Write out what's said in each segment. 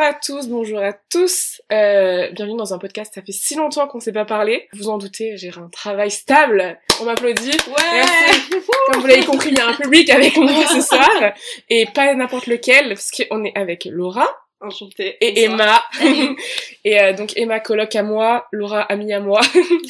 Bonsoir à tous, bonjour à tous. Euh, bienvenue dans un podcast. Ça fait si longtemps qu'on s'est pas parlé. Vous en doutez, j'ai un travail stable. On m'applaudit. Ouais. Comme vous l'avez compris, il y a un public avec moi ce soir et pas n'importe lequel, parce qu'on est avec Laura. Enchantée. Et Emma. et euh, donc Emma coloc à moi, Laura amie à moi.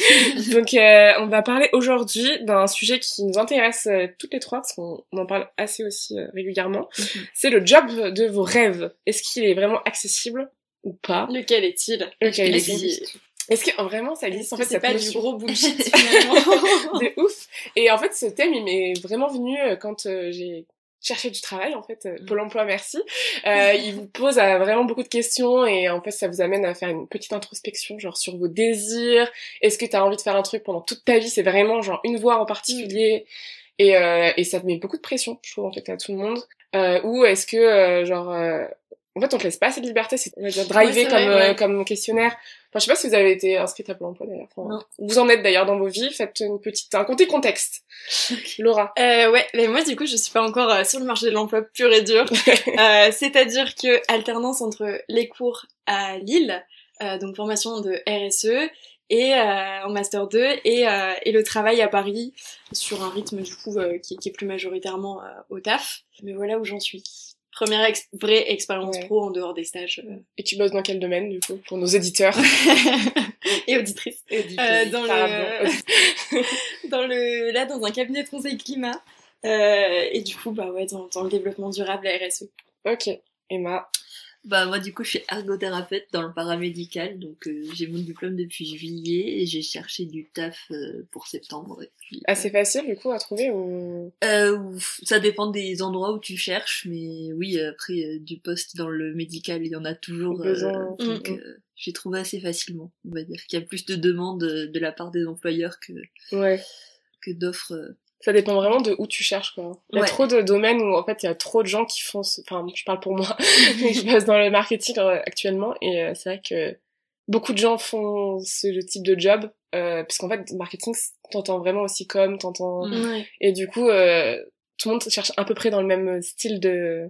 donc euh, on va parler aujourd'hui d'un sujet qui nous intéresse euh, toutes les trois parce qu'on en parle assez aussi euh, régulièrement. Mhm. C'est le job de vos rêves. Est-ce qu'il est vraiment accessible ou pas? Lequel est-il? Lequel est-il? Est-ce que oh, vraiment ça existe? En fait c'est pas du gros bullshit finalement? de ouf Et en fait ce thème il m'est vraiment venu euh, quand j'ai cherché du travail en fait euh, Mm. Pôle emploi merci. Euh, il vous pose euh, vraiment beaucoup de questions et en fait ça vous amène à faire une petite introspection genre sur vos désirs. Est-ce que t'as envie de faire un truc pendant toute ta vie? C'est vraiment genre une voie en particulier. Et, euh, et ça te met beaucoup de pression je trouve en fait à tout le monde. Euh, ou est-ce que euh, genre euh, en fait on te laisse pas assez de liberté c'est on va dire driver Ouais, comme vrai, euh, ouais. comme questionnaire enfin je sais pas si vous avez été inscrite à Pôle emploi d'ailleurs Enfin, vous en êtes d'ailleurs dans vos vies faites une petite un petit contexte Laura Euh, ouais, mais moi du coup je suis pas encore euh, sur le marché de l'emploi pur et dur. Euh, C'est-à-dire que alternance entre les cours à Lille, euh, donc formation de RSE, et euh, en master 2 et, euh, et le travail à Paris sur un rythme du coup euh, qui, qui est plus majoritairement au taf. Mais voilà où j'en suis. Première ex- vraie expérience Ouais. pro en dehors des stages euh, et tu bosses dans quel domaine du coup pour nos éditeurs et auditrices. Euh, dans le dans le là dans un cabinet de conseil climat. Euh, et du coup bah ouais dans, dans le développement durable la RSE ok. Emma Bah moi du coup je suis ergothérapeute dans le paramédical donc euh, j'ai mon diplôme depuis juillet et j'ai cherché du taf euh, pour septembre. Et puis, assez facile du coup à trouver ou? Euh, ça dépend des endroits où tu cherches mais oui après euh, du poste dans le médical il y en a toujours euh, Besoin. donc Mm, euh, j'ai trouvé assez facilement on va dire qu'il y a plus de demandes euh, de la part des employeurs que ouais que d'offres. Ça dépend vraiment de où tu cherches quoi il y a Ouais. trop de domaines où en fait il y a trop de gens qui font ce... enfin je parle pour moi je bosse dans le marketing euh, actuellement et euh, c'est vrai que beaucoup de gens font ce type de job euh, puisqu'en fait marketing t'entends vraiment aussi comme t'entends Mm. ouais Et du coup, euh, tout le monde cherche à peu près dans le même style de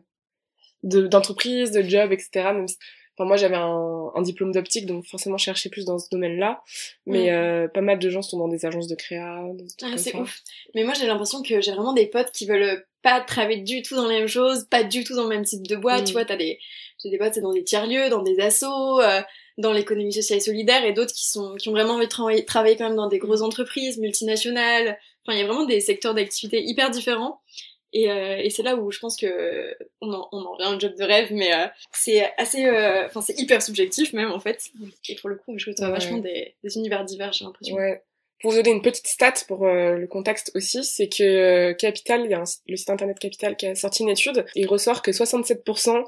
de- d'entreprise, de, job, etc. Même si- enfin, moi, j'avais un, un diplôme d'optique, donc forcément, je cherchais plus dans ce domaine-là. Mais Mhm. euh, pas mal de gens sont dans des agences de créa, des trucs Ah, c'est ouf mais moi j'ai l'impression que j'ai vraiment des potes qui veulent pas travailler du tout dans la même chose pas du tout dans le même type de boîte Mm. tu vois t'as des j'ai des potes c'est dans des tiers lieux dans des assos euh, dans l'économie sociale et solidaire et d'autres qui sont qui ont vraiment envie de travailler, travailler quand même dans des grosses entreprises multinationales enfin il y a vraiment des secteurs d'activité hyper différents et, euh, et c'est là où je pense que on en, on en revient au job de rêve mais euh, c'est assez euh, enfin c'est hyper subjectif même en fait et pour le coup je trouve Ouais. vachement des, des univers divers j'ai l'impression Ouais. Pour vous donner une petite stat pour euh, le contexte aussi, c'est que euh, Capital, il y a un le site internet Capital qui a sorti une étude, il ressort que 67%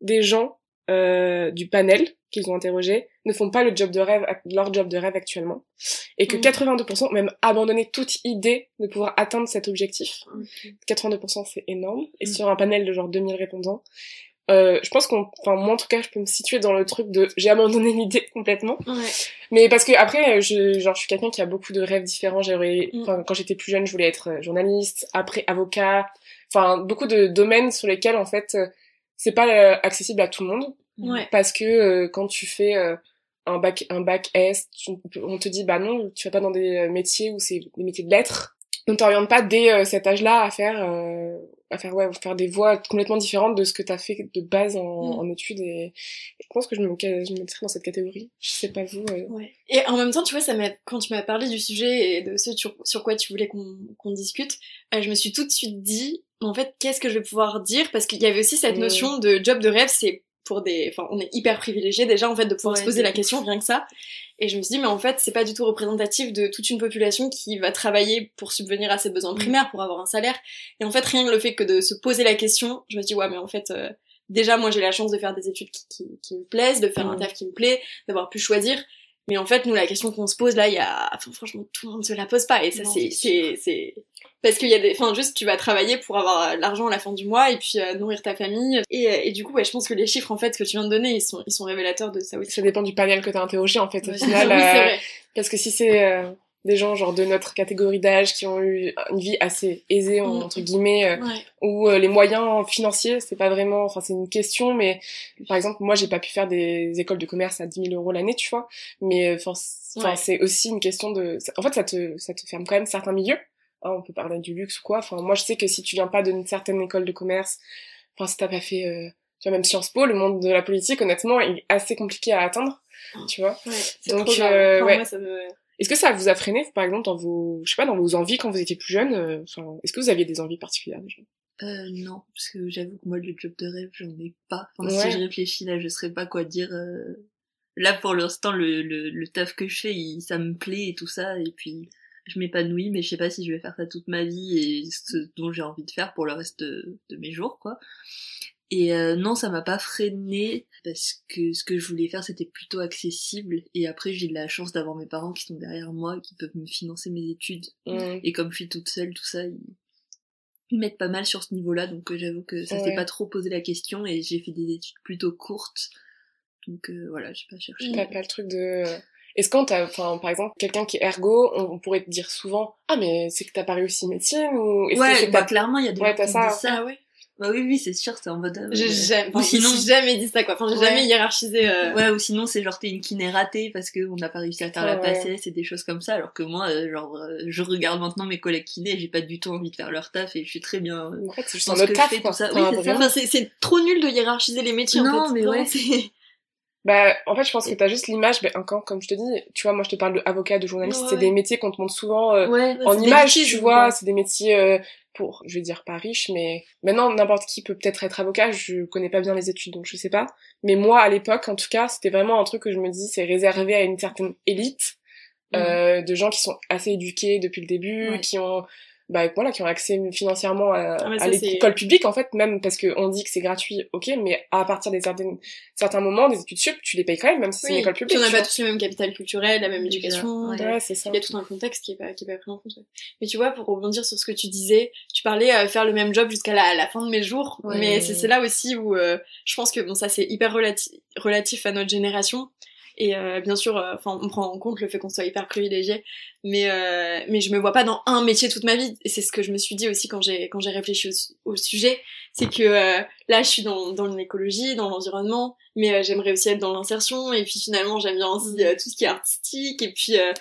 des gens euh, du panel qu'ils ont interrogé ne font pas le job de rêve, leur job de rêve actuellement, et que Mhm. 82% ont même abandonné toute idée de pouvoir atteindre cet objectif. 82% c'est énorme, et Mhm. sur un panel de genre 2000 répondants, euh, je pense qu'on, enfin moi en tout cas, je peux me situer dans le truc de j'ai abandonné l'idée complètement. ouais Mais parce que après, je, genre, je suis quelqu'un qui a beaucoup de rêves différents. J'aurais, Mm. enfin, quand j'étais plus jeune, je voulais être euh, journaliste, après avocat. Enfin, beaucoup de domaines sur lesquels, en fait, euh, c'est pas euh, accessible à tout le monde. ouais Parce que euh, quand tu fais euh, un bac, un bac S, tu- on te dit, bah non, tu vas pas dans des euh, métiers où c'est des métiers de lettres. On t'oriente pas dès euh, cet âge-là à faire, euh, à faire, ouais, faire des voies complètement différentes de ce que t'as fait de base en, Mm. en études. Et je pense que je me, je me mettrais dans cette catégorie. Je sais pas vous. euh. Ouais. Et en même temps, tu vois, ça m'a, quand tu m'as parlé du sujet et de ce sur, sur quoi tu voulais qu'on qu'on discute, euh, je me suis tout de suite dit, en fait, qu'est-ce que je vais pouvoir dire? Parce qu'il y avait aussi cette notion de job de rêve, c'est pour des, enfin, on est hyper privilégié déjà en fait de pouvoir Ouais, se poser la question rien que ça. Et je me suis dit, mais en fait, c'est pas du tout représentatif de toute une population qui va travailler pour subvenir à ses besoins Mm. primaires, pour avoir un salaire. Et en fait, rien que le fait que de se poser la question, je me suis dit, ouais, mais en fait. euh, Déjà, moi, j'ai la chance de faire des études qui, qui, qui me plaisent, de faire un Mm. taf qui me plaît, d'avoir pu choisir. Mais en fait, nous, la question qu'on se pose là, il y a, enfin, franchement, tout le monde se la pose pas. Et ça, c'est, c'est, parce qu'il y a des, enfin, juste, tu vas travailler pour avoir euh, l'argent à la fin du mois et puis euh, nourrir ta famille. Et, euh, et du coup, ouais, je pense que les chiffres, en fait, que tu viens de donner, ils sont, ils sont révélateurs de ça aussi. Ça dépend du panel que t'as interrogé en fait au final. oui, euh, vrai. parce que si c'est euh, des gens genre de notre catégorie d'âge qui ont eu une vie assez aisée Mm. entre guillemets Ouais. où euh, les moyens financiers c'est pas vraiment enfin c'est une question mais par exemple moi j'ai pas pu faire des écoles de commerce à 10 000 euros l'année tu vois mais enfin c'est- enfin, Ouais. c'est aussi une question de en fait ça te ça te ferme quand même certains milieux Hein, on peut parler du luxe ou quoi enfin moi je sais que si tu viens pas d'une certaine école de commerce enfin si t'as pas fait euh, tu vois même Sciences Po le monde de la politique honnêtement il est assez compliqué à atteindre tu vois Ouais, Donc, euh, Enfin, ouais. moi, ça me... est-ce que ça vous a freiné, par exemple, dans vos, je sais pas, dans vos envies quand vous étiez plus jeune euh, Enfin, est-ce que vous aviez des envies particulières déjà? Euh, non, parce que j'avoue que moi, le job de rêve, j'en ai pas. Enfin, Ouais. si je réfléchis là, je saurais pas quoi dire. euh. Là, pour l'instant, le, le, le taf que je fais, il- ça me plaît et tout ça, et puis je m'épanouis, mais je sais pas si je vais faire ça toute ma vie et ce dont j'ai envie de faire pour le reste de, de mes jours, quoi. Et euh, non, ça m'a pas freiné parce que ce que je voulais faire c'était plutôt accessible. Et après, j'ai de la chance d'avoir mes parents qui sont derrière moi qui peuvent me financer mes études. Et comme je suis toute seule, tout ça, ils, ils m'aident pas mal sur ce niveau-là, donc euh, j'avoue que ça Ouais. s'est pas trop posé la question et j'ai fait des études plutôt courtes. Donc euh, voilà, j'ai pas cherché. T'as pas le truc de. Est-ce quand t'as, enfin, par exemple, quelqu'un qui est ergo, on, on pourrait te dire souvent, ah mais c'est que t'as pas réussi médecine ou est-ce que Ouais, c'est que bah t'as- clairement, il y a des Ouais, gens ça. ça. Ouais Bah oui, oui, c'est sûr, c'est en mode... euh, J'ai jamais, Ou sinon... j'ai jamais dit ça, quoi. Enfin, j'ai Ouais. jamais hiérarchisé... euh, Ouais, ou sinon c'est genre t'es une kiné ratée parce qu'on n'a pas réussi à faire la passesse et des choses comme ça, alors que moi, euh, genre, euh, je regarde maintenant mes collègues kinés j'ai pas du tout envie de faire leur taf et je suis très bien. En fait, c'est juste un taf, quoi. tout ça. Oui, c'est vrai- ça. Enfin, c'est c'est trop nul de hiérarchiser les métiers, Non, en fait. mais ouais. Bah, en fait, je pense que t'as juste l'image, ben, encore, comme je te dis, tu vois, moi, je te parle de avocat, de journaliste, Ouais, c'est ouais. des métiers qu'on te montre souvent, euh, Ouais, en image, tu vois, c'est des métiers euh, pour, je vais dire pas riches, mais maintenant n'importe qui peut peut-être être avocat. Je connais pas bien les études, donc je sais pas. Mais moi, à l'époque, en tout cas, c'était vraiment un truc que je me dis, c'est réservé à une certaine élite euh, de gens qui sont assez éduqués depuis le début, qui ont bah voilà qui ont accès financièrement à, Ah, à l'école publique en fait même parce que on dit que c'est gratuit ok mais à partir des certaines certains moments des études sup tu les payes quand même même si c'est une Oui, école publique on n'a pas tous le même capital culturel, la même éducation. ouais. ouais c'est ça Il y a tout un contexte qui est pas, qui est pas pris en compte. ouais. Mais tu vois, pour rebondir sur ce que tu disais, tu parlais euh, faire le même job jusqu'à la, la fin de mes jours. Mais c'est là aussi où euh, je pense que bon, ça c'est hyper relati- relatif à notre génération. Et euh, bien sûr, euh, enfin, on prend en compte le fait qu'on soit hyper privilégié, mais euh, mais je me vois pas dans un métier toute ma vie. Et c'est ce que je me suis dit aussi quand j'ai quand j'ai réfléchi au, su- au sujet, c'est que euh, là, je suis dans dans l'écologie, dans l'environnement, mais euh, j'aimerais aussi être dans l'insertion. Et puis finalement, j'aime bien aussi tout ce qui est artistique. Et puis euh,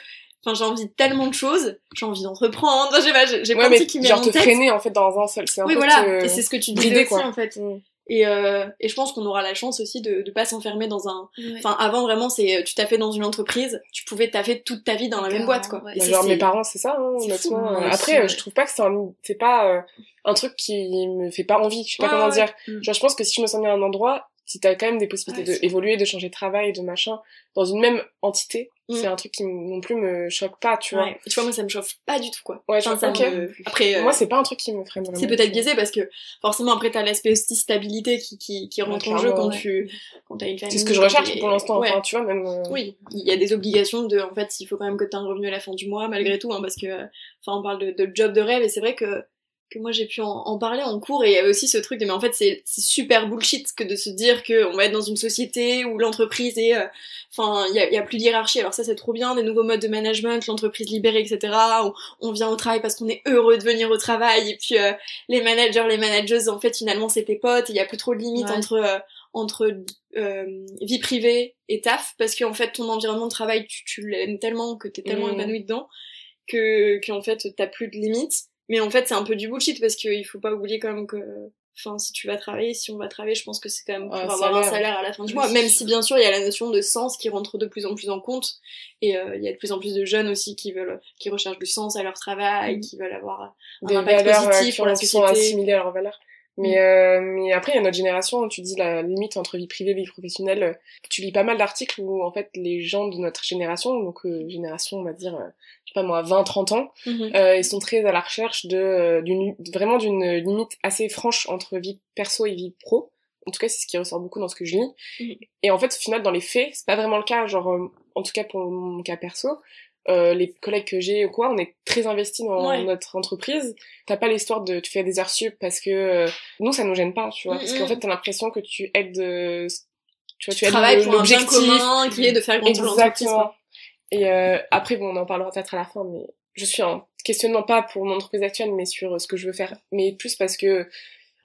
Enfin, j'ai envie de tellement de choses. J'ai envie d'entreprendre. Sais pas, j'ai j'ai ouais plein de qui me genre viennent te en tête. freiner en fait dans un seul c'est un Oui, peu voilà. te- Et c'est ce que tu disais aussi, quoi. en fait. Mm. Et, euh, et je pense qu'on aura la chance aussi de, de pas s'enfermer dans un. Enfin, avant vraiment, c'est tu taffais dans une entreprise, tu pouvais taffer toute ta vie dans la même boîte, quoi. ouais. Et Bah, ça, genre mes parents c'est ça hein, fou, Euh, aussi, après euh, je trouve pas que c'est un c'est pas euh, un truc qui me fait pas envie je sais pas comment ouais. dire Mm. genre je pense que si je me sens bien à un endroit si t'as quand même des possibilités Ouais, de évoluer de changer de travail de machin dans une même entité Mm. c'est un truc qui non plus me choque pas tu vois Ouais. Et tu vois, moi, ça me chauffe pas du tout, quoi. Ouais, Enfin, ça me- Après, euh, moi c'est pas un truc qui me freine vraiment c'est peut-être biaisé parce que forcément après t'as l'aspect aussi stabilité qui, qui, qui rentre en jeu quand ouais. tu quand t'as une famille. c'est ce que je recherche pour l'instant Ouais. enfin tu vois même euh, Oui, il y a des obligations de, en fait, il faut quand même que tu aies un revenu à la fin du mois, malgré tout, hein, parce que, euh, enfin, on parle de, de job de rêve, et c'est vrai que, que moi j'ai pu en, en parler en cours, et il y avait aussi ce truc de, mais en fait, c'est super bullshit que de se dire que on va être dans une société où l'entreprise est, euh, enfin, il y a, y a plus de hiérarchie, alors ça c'est trop bien, des nouveaux modes de management, l'entreprise libérée, etc. On, on vient au travail parce qu'on est heureux de venir au travail, et puis euh, les managers, les managers, en fait, finalement, c'est tes potes, et il y a plus trop de limites Ouais. entre, euh, entre euh, vie privée et taf parce qu'en fait ton environnement de travail tu, tu l'aimes tellement que t'es tellement Mm. épanoui dedans que qu'en fait t'as plus de limites mais en fait c'est un peu du bullshit parce qu'il faut pas oublier quand même que enfin si tu vas travailler si on va travailler je pense que c'est quand même pour Un avoir un salaire. à la fin du Oui, mois même sûr. si bien sûr il y a la notion de sens qui rentre de plus en plus en compte et euh, il y a de plus en plus de jeunes aussi qui veulent qui recherchent du sens à leur travail Mm. qui veulent avoir un des impact valeurs euh, positif qui pour la qui sont société. assimilées à leurs valeurs. Mais, euh, mais après, il y a notre génération, tu dis la limite entre vie privée et vie professionnelle. euh, Tu lis pas mal d'articles où, en fait, les gens de notre génération, donc euh, génération, on va dire, euh, je sais pas moi, 20-30 ans, euh, ils sont très à la recherche de, euh, d'une, vraiment d'une limite assez franche entre vie perso et vie pro. En tout cas, c'est ce qui ressort beaucoup dans ce que je lis. Mhm. Et en fait, au final, dans les faits, c'est pas vraiment le cas. Genre, euh, en tout cas pour mon cas perso, euh, les collègues que j'ai ou quoi, on est très investis dans Ouais. notre entreprise. T'as pas l'histoire de tu fais des heures sup parce que euh, nous ça nous gêne pas, tu vois, parce Mhm. qu'en fait t'as l'impression que tu aides, euh, tu vois, tu tu aides l'objectif. commun qui est de faire grandir l'entreprise. Et euh, après, bon, on en parlera peut-être à la fin, mais je suis en questionnement pas pour mon entreprise actuelle, mais sur ce que je veux faire. Mais plus parce que,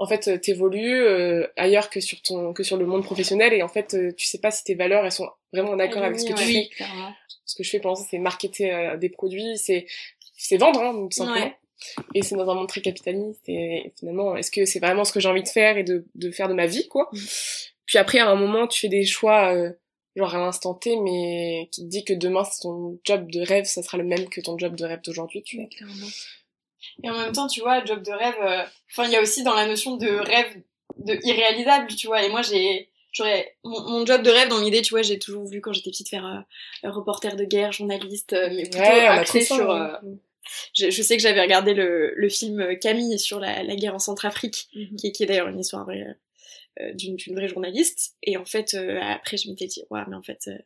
en fait, t'évolues euh, ailleurs que sur ton, que sur le monde professionnel, et en fait, euh, tu sais pas si tes valeurs elles sont vraiment en accord avec ce que tu fais. clairement. Ce que je fais pour l'instant, c'est marketer euh, des produits, c'est c'est vendre, hein, tout simplement. Ouais. Et c'est dans un monde très capitaliste. Et finalement, est-ce que c'est vraiment ce que j'ai envie de faire et de, de faire de ma vie, quoi? Mm. Puis après, à un moment, tu fais des choix, euh, genre à l'instant T, mais qui te dit que demain, ton job de rêve, ça sera le même que ton job de rêve d'aujourd'hui, tu vois. Et en même temps, tu vois, job de rêve, euh, enfin, il y a aussi dans la notion de rêve de irréalisable, tu vois. Et moi, j'ai, j'aurais, mon, mon job de rêve dans l'idée, tu vois, j'ai toujours voulu quand j'étais petite faire euh, reporter de guerre, journaliste, euh, mais plutôt Ouais, axé ça, sur. hein. je, je sais que j'avais regardé le, le film Camille sur la, la guerre en Centrafrique, Mhm. qui, est- qui est d'ailleurs une histoire vraie, d'une d'une vraie journaliste. Et en fait, euh, après, je m'étais dit, ouais, mais en fait, euh,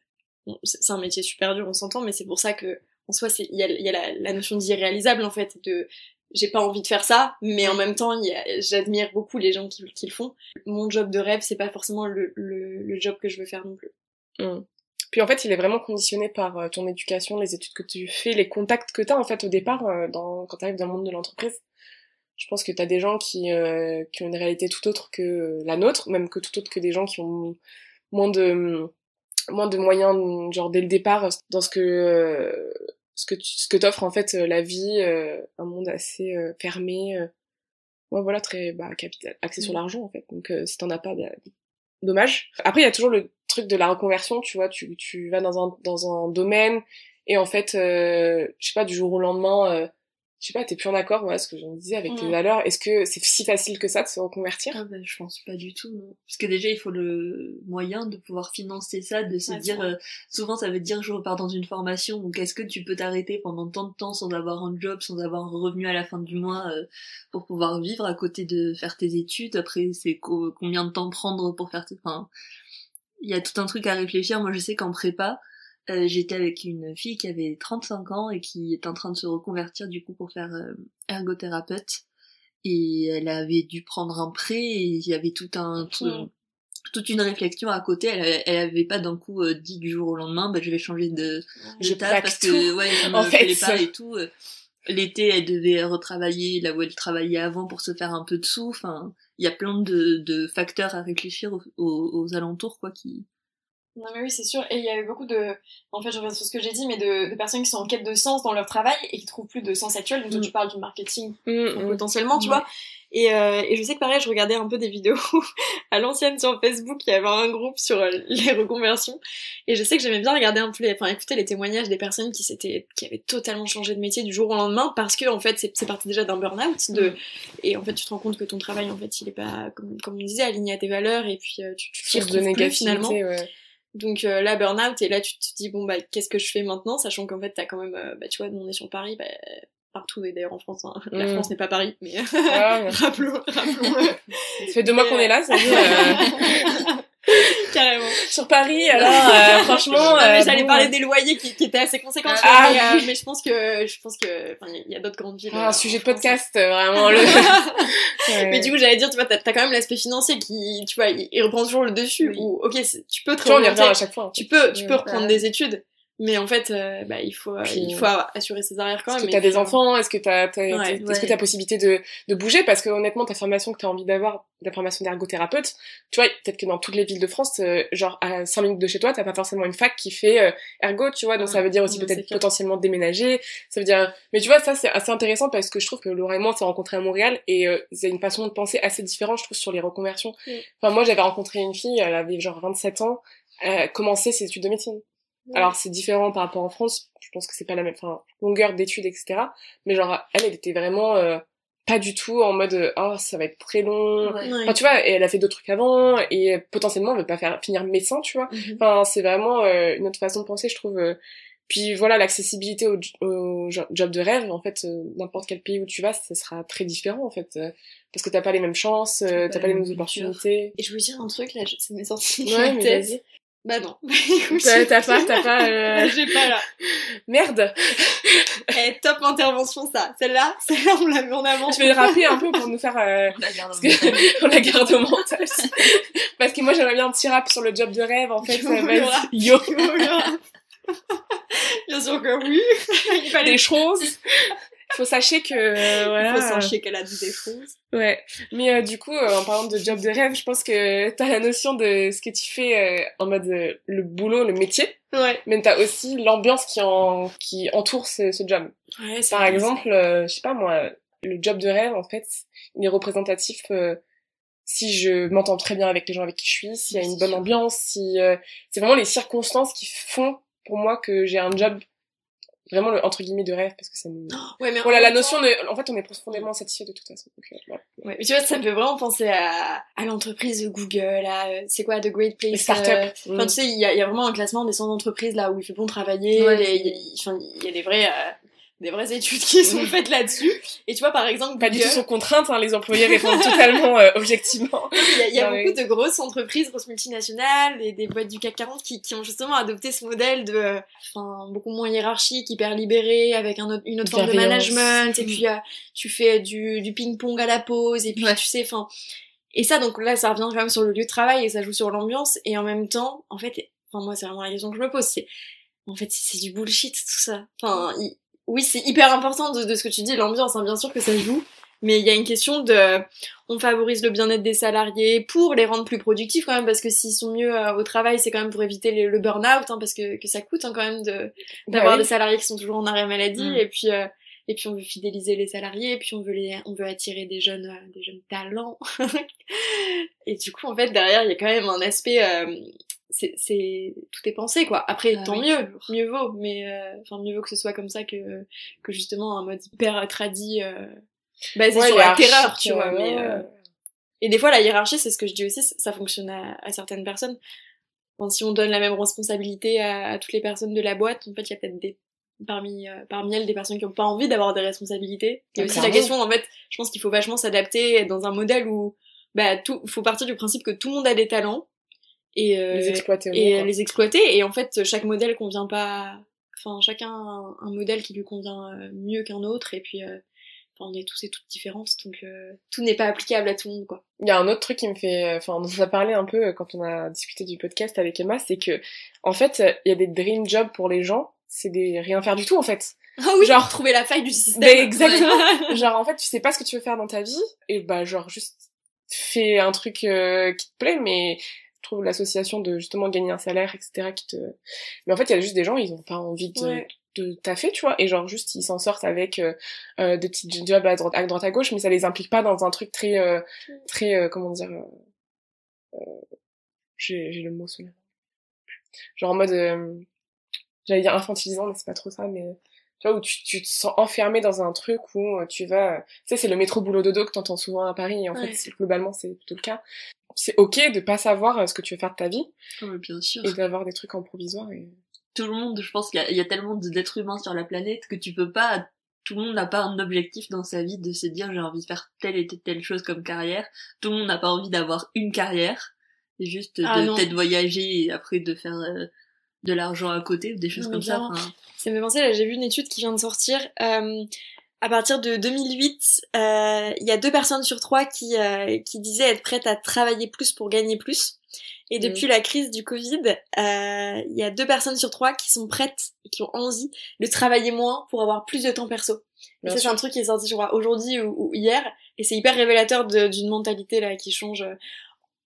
bon, c'est un métier super dur, on s'entend, mais c'est pour ça que, en soi, c'est- il y a, y a la, la notion d'irréalisable, en fait, de j'ai pas envie de faire ça, mais en même temps, j'admire beaucoup les gens qui, qui le font. Mon job de rêve, c'est pas forcément le, le, le job que je veux faire non plus. Mm. Puis en fait, il est vraiment conditionné par euh, ton éducation, les études que tu fais, les contacts que tu as en fait au départ euh, dans, quand tu arrives dans le monde de l'entreprise. Je pense que tu as des gens qui, euh, qui ont une réalité tout autre que la nôtre, même que tout autre que des gens qui ont moins de moins de moyens genre dès le départ dans ce que euh, ce que tu, ce que t'offre en fait euh, la vie euh, un monde assez euh, fermé euh, ouais voilà très bah capital axé sur Mm. l'argent en fait. Donc euh, si t'en as pas bah, dommage. Après il y a toujours le truc de la reconversion tu vois tu tu vas dans un dans un domaine et en fait euh, je sais pas du jour au lendemain euh, je sais pas t'es plus en accord voilà ce que je me disais avec tes Mm. valeurs est-ce que c'est si facile que ça de se reconvertir? Ah bah, je pense pas du tout, non. Parce que déjà, il faut le moyen de pouvoir financer ça, de se Ouais, dire, euh, souvent ça veut dire je repars dans une formation, donc est-ce que tu peux t'arrêter pendant tant de temps sans avoir un job, sans avoir un revenu à la fin du mois euh, pour pouvoir vivre à côté de faire tes études? Après, c'est co- combien de temps prendre pour faire tes... Enfin, il y a tout un truc à réfléchir. Moi, je sais qu'en prépa, euh, j'étais avec une fille qui avait 35 ans et qui est en train de se reconvertir du coup pour faire euh, ergothérapeute. Et elle avait dû prendre un prêt et il y avait tout un tout- toute une réflexion à côté. Elle, elle avait pas d'un coup euh, dit du jour au lendemain bah je vais changer de, de plaque parce tout. que ouais je me En fait, pas et tout. L'été elle devait retravailler là où elle travaillait avant pour se faire un peu de sous. Enfin il y a plein de, de facteurs à réfléchir aux, aux, aux alentours quoi qui Non mais oui c'est sûr. Et il y avait beaucoup de en fait je reviens sur ce que j'ai dit mais de, de personnes qui sont en quête de sens dans leur travail et qui trouvent plus de sens actuel. Donc toi Mm. tu parles du marketing Mm, mm. potentiellement tu vois. Et, euh, et je sais que pareil je regardais un peu des vidéos à l'ancienne sur Facebook. Il y avait un groupe sur euh, les reconversions. Et je sais que j'aimais bien regarder un peu les enfin écouter les témoignages des personnes qui s'étaient qui avaient totalement changé de métier du jour au lendemain parce que en fait c'est c'est parti déjà d'un burn-out de et en fait tu te rends compte que ton travail en fait il est pas comme, comme on disait aligné à tes valeurs et puis euh, tu tu source de finalement négativité ouais. Donc euh, là, burn-out, et là tu te dis, bon bah qu'est-ce que je fais maintenant, sachant qu'en fait t'as quand même, euh, bah tu vois, on est sur Paris, bah, partout, et d'ailleurs en France, hein. la Mm. France n'est pas Paris, mais ouais. rappelons, rappelons ça fait deux mois qu'on est là ça veut dire, Carrément. sur Paris alors euh, franchement euh, j'allais bon, parler des loyers qui, qui étaient assez conséquents, Ah, mais, oui. euh, mais je pense que, je pense que, enfin, il y a d'autres grandes villes. Ah, un euh, sujet de podcast vraiment le Ouais. Mais du coup, j'allais dire, tu vois, t'as quand même l'aspect financier qui, tu vois, il, il reprend toujours le dessus. Oui. Ou, ok, tu peux te tu vois on y revient réorienter, à chaque fois tu peux, tu Ouais. peux reprendre Ouais. des études, mais en fait, euh, bah, il faut, Puis- il faut assurer ses arrières quand Est-ce même. que t'as des enfants? Est-ce que t'as, t'as- Ouais, est-ce ouais. que t'as possibilité de, de bouger? Parce que honnêtement, ta formation que t'as envie d'avoir, la formation d'ergothérapeute, tu vois, peut-être que dans toutes les villes de France, euh, genre à 5 minutes de chez toi, t'as pas forcément une fac qui fait euh, ergo, tu vois. Donc ça veut dire aussi peut-être c'est potentiellement déménager. Ça veut dire, mais tu vois, ça c'est assez intéressant parce que je trouve que Laura et moi on s'est rencontrés à Montréal et euh, ont une façon de penser assez différente, je trouve, sur les reconversions. Mm. Enfin, moi j'avais rencontré une fille, elle avait genre 27 ans, elle a commencé ses études de médecine. Ouais. Alors c'est différent par rapport en France, je pense que c'est pas la même enfin, longueur d'études, etc. Mais genre, elle, elle était vraiment euh, pas du tout en mode euh, oh ça va être très long. Ouais. Ouais. Enfin tu vois, et elle a fait d'autres trucs avant et potentiellement elle veut pas faire finir médecin, tu vois. Mhm. Enfin c'est vraiment euh, une autre façon de penser, je trouve. euh. Puis voilà, l'accessibilité au, au jo- job de rêve, en fait, euh, n'importe quel pays où tu vas, ce sera très différent en fait, euh, parce que t'as pas les mêmes chances, euh, t'as pas les mêmes opportunités. Et je voulais dire un truc là, je- ça m'est sorti de Ouais, la tête. Bah non. T'as pas, t'as pas. euh, J'ai pas là. Merde. Eh, top intervention ça. Celle-là, celle-là on l'a mis en avant. Je vais le rappeler un peu pour nous faire. euh, La garde Parce que on la garde au mental aussi. Parce que moi j'aimerais bien un petit rap sur le job de rêve en fait. Yo, euh, rap. Yo. Bien sûr que oui. Il fallait des choses. Il faut sachez que euh, voilà. Il faut sachez qu'elle a des choses. Ouais. Mais euh, du coup, euh, en parlant de job de rêve, je pense que t'as la notion de ce que tu fais en mode le boulot, le métier. Ouais. Mais t'as aussi l'ambiance qui en qui entoure ce, ce job. Ouais, Par exemple, je sais pas moi, le job de rêve en fait, il est représentatif si je m'entends très bien avec les gens avec qui je suis, s'il y a une bonne ambiance, si c'est vraiment les circonstances qui font pour moi que j'ai un job vraiment le entre guillemets de rêve parce que ça me ouais mais voilà la notion de en fait on est profondément satisfait de toute façon donc, euh, ouais. mais tu vois ça me fait vraiment penser à, à l'entreprise de Google à euh, c'est quoi The Great Place startup euh... enfin tu sais il y a, y a vraiment un classement des 100 entreprises là où il fait bon travailler il y, y, a des vrais euh, des vraies études qui sont faites là-dessus. Et tu vois, par exemple, pas du tout sont contraintes, hein, les employés répondent totalement euh, objectivement. Il y a, il y a beaucoup de grosses entreprises, grosses multinationales, et des boîtes du CAC 40 qui, qui ont justement adopté ce modèle de, euh, enfin, beaucoup moins hiérarchique, hyper libéré, avec un autre, une autre forme de management. Et puis, euh, tu fais du, du ping-pong à la pause, et puis tu sais, enfin. Et ça, donc là, ça revient quand même sur le lieu de travail et ça joue sur l'ambiance. Et en même temps, en fait, enfin moi, c'est vraiment la question que je me pose, c'est en fait, c'est du bullshit tout ça. Enfin, oui, c'est hyper important de, de, ce que tu dis, l'ambiance, hein, bien sûr que ça joue. Mais il y a une question de, on favorise le bien-être des salariés pour les rendre plus productifs quand même, parce que s'ils sont mieux euh, au travail, c'est quand même pour éviter le burn-out, hein, parce que, que ça coûte hein, quand même de bah d'avoir des salariés qui sont toujours en arrêt maladie, mm. et puis euh, et puis on veut fidéliser les salariés, et puis on veut les, on veut attirer des jeunes, euh, des jeunes talents. et du coup, en fait, derrière, il y a quand même un aspect c'est c'est tout est pensé quoi. Après ah tant mieux. mieux vaut mais euh, enfin mieux vaut que ce soit comme ça que que justement un mode hyper tradit euh, basé sur la terreur tu vois mais euh, et des fois la hiérarchie c'est ce que je dis aussi ça fonctionne à, à certaines personnes. Si on donne la même responsabilité à, à, toutes les personnes de la boîte en fait il y a peut-être des parmi parmi elles des personnes qui ont pas envie d'avoir des responsabilités. Il y a aussi la question en fait je pense qu'il faut vachement s'adapter dans un modèle où bah tout faut partir du principe que tout le monde a des talents et euh, les exploiter et les exploiter. Et en fait chaque modèle convient pas enfin chacun a un, modèle qui lui convient euh, mieux qu'un autre. Et puis euh, enfin, on est tous et toutes différentes donc tout n'est pas applicable à tout le monde quoi. Il y a un autre truc qui me fait enfin on en a parlé un peu quand on a discuté du podcast avec Emma c'est que en fait il y a des dream jobs pour les gens c'est des rien faire du tout en fait. Ah oui, genre trouver la faille du système. Ben, exactement. genre en fait, tu sais pas ce que tu veux faire dans ta vie et bah genre juste fais un truc qui te plaît mais trouve l'association de justement gagner un salaire, etc. qui te... Mais en fait, il y a juste des gens, ils ont pas envie de, de taffer, tu vois, et genre juste ils s'en sortent avec euh, euh, des petits jobs à droite, à droite à gauche, mais ça les implique pas dans un truc très, euh, très, euh, comment dire, euh, j'ai, j'ai le mot sous Genre en mode, j'allais dire infantilisant, mais c'est pas trop ça, mais tu vois, où tu, tu te sens enfermé dans un truc où tu vas, tu sais, c'est le métro boulot dodo que t'entends souvent à Paris, et en fait, globalement, c'est plutôt le cas c'est ok de pas savoir euh, ce que tu veux faire de ta vie. bien sûr. Et d'avoir des trucs en provisoire et... Tout le monde, je pense qu'il y, a tellement d'êtres humains sur la planète que tu peux pas, tout le monde n'a pas un objectif dans sa vie de se dire j'ai envie de faire telle et telle chose comme carrière. Tout le monde n'a pas envie d'avoir une carrière. C'est juste ah de peut-être voyager et après de faire euh, de l'argent à côté ou des choses comme ça. Ça me fait penser, là j'ai vu une étude qui vient de sortir. Euh, à partir de 2008, euh, il y a deux personnes sur trois qui, euh, qui disaient être prêtes à travailler plus pour gagner plus. Et depuis la crise du Covid, euh, il y a deux personnes sur trois qui sont prêtes et qui ont envie de travailler moins pour avoir plus de temps perso. Et ça, c'est un truc qui est sorti, je crois, aujourd'hui ou, hier. Et c'est hyper révélateur d'une mentalité là qui change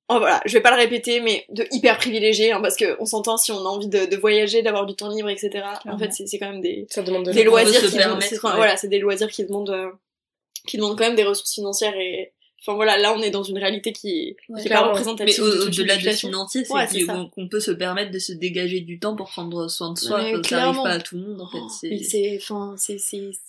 oh voilà, je vais pas le répéter, mais de hyper privilégié, hein, parce que on s'entend si on a envie de, de voyager, d'avoir du temps libre, etc. En fait, c'est quand même des, des loisirs qui demandent, voilà, c'est des loisirs qui demandent, euh, qui demandent quand même des ressources financières et, enfin voilà, là on est dans une réalité qui, qui est pas représentative. Mais au-delà de, financier, c'est qu'on peut se permettre de se dégager du temps pour prendre soin de soi, ça n'arrive pas à tout le monde en fait. Oh, c'est, enfin, c'est,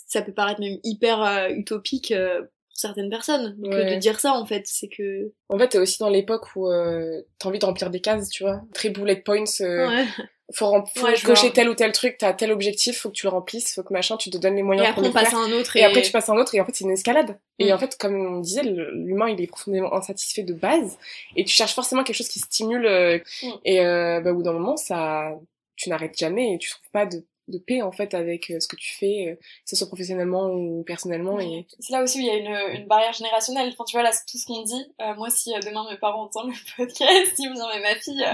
ça peut paraître même hyper euh, utopique. Euh, certaines personnes. Donc de dire ça en fait, c'est que. En fait, t'es aussi dans l'époque où euh, t'as envie de remplir des cases, tu vois. Très bullet points. Euh, ouais. Faut, cocher tel ou tel truc, t'as tel objectif, faut que tu le remplisses, faut que machin, tu te donnes les moyens et après, pour on passe à un autre et... après tu passes à un autre et en fait c'est une escalade. Et mm. en fait, comme on disait, l'humain il est profondément insatisfait de base et tu cherches forcément quelque chose qui stimule euh, mm. et euh, bah, au bout d'un moment ça, tu n'arrêtes jamais et tu trouves pas de de paix en fait avec euh, ce que tu fais, euh, que ce soit professionnellement ou personnellement. Et c'est là aussi où il y a une, une barrière générationnelle. Enfin, tu vois là, tout ce qu'on dit. Euh, moi, si demain mes parents entendent le podcast, ils me disent mais ma fille,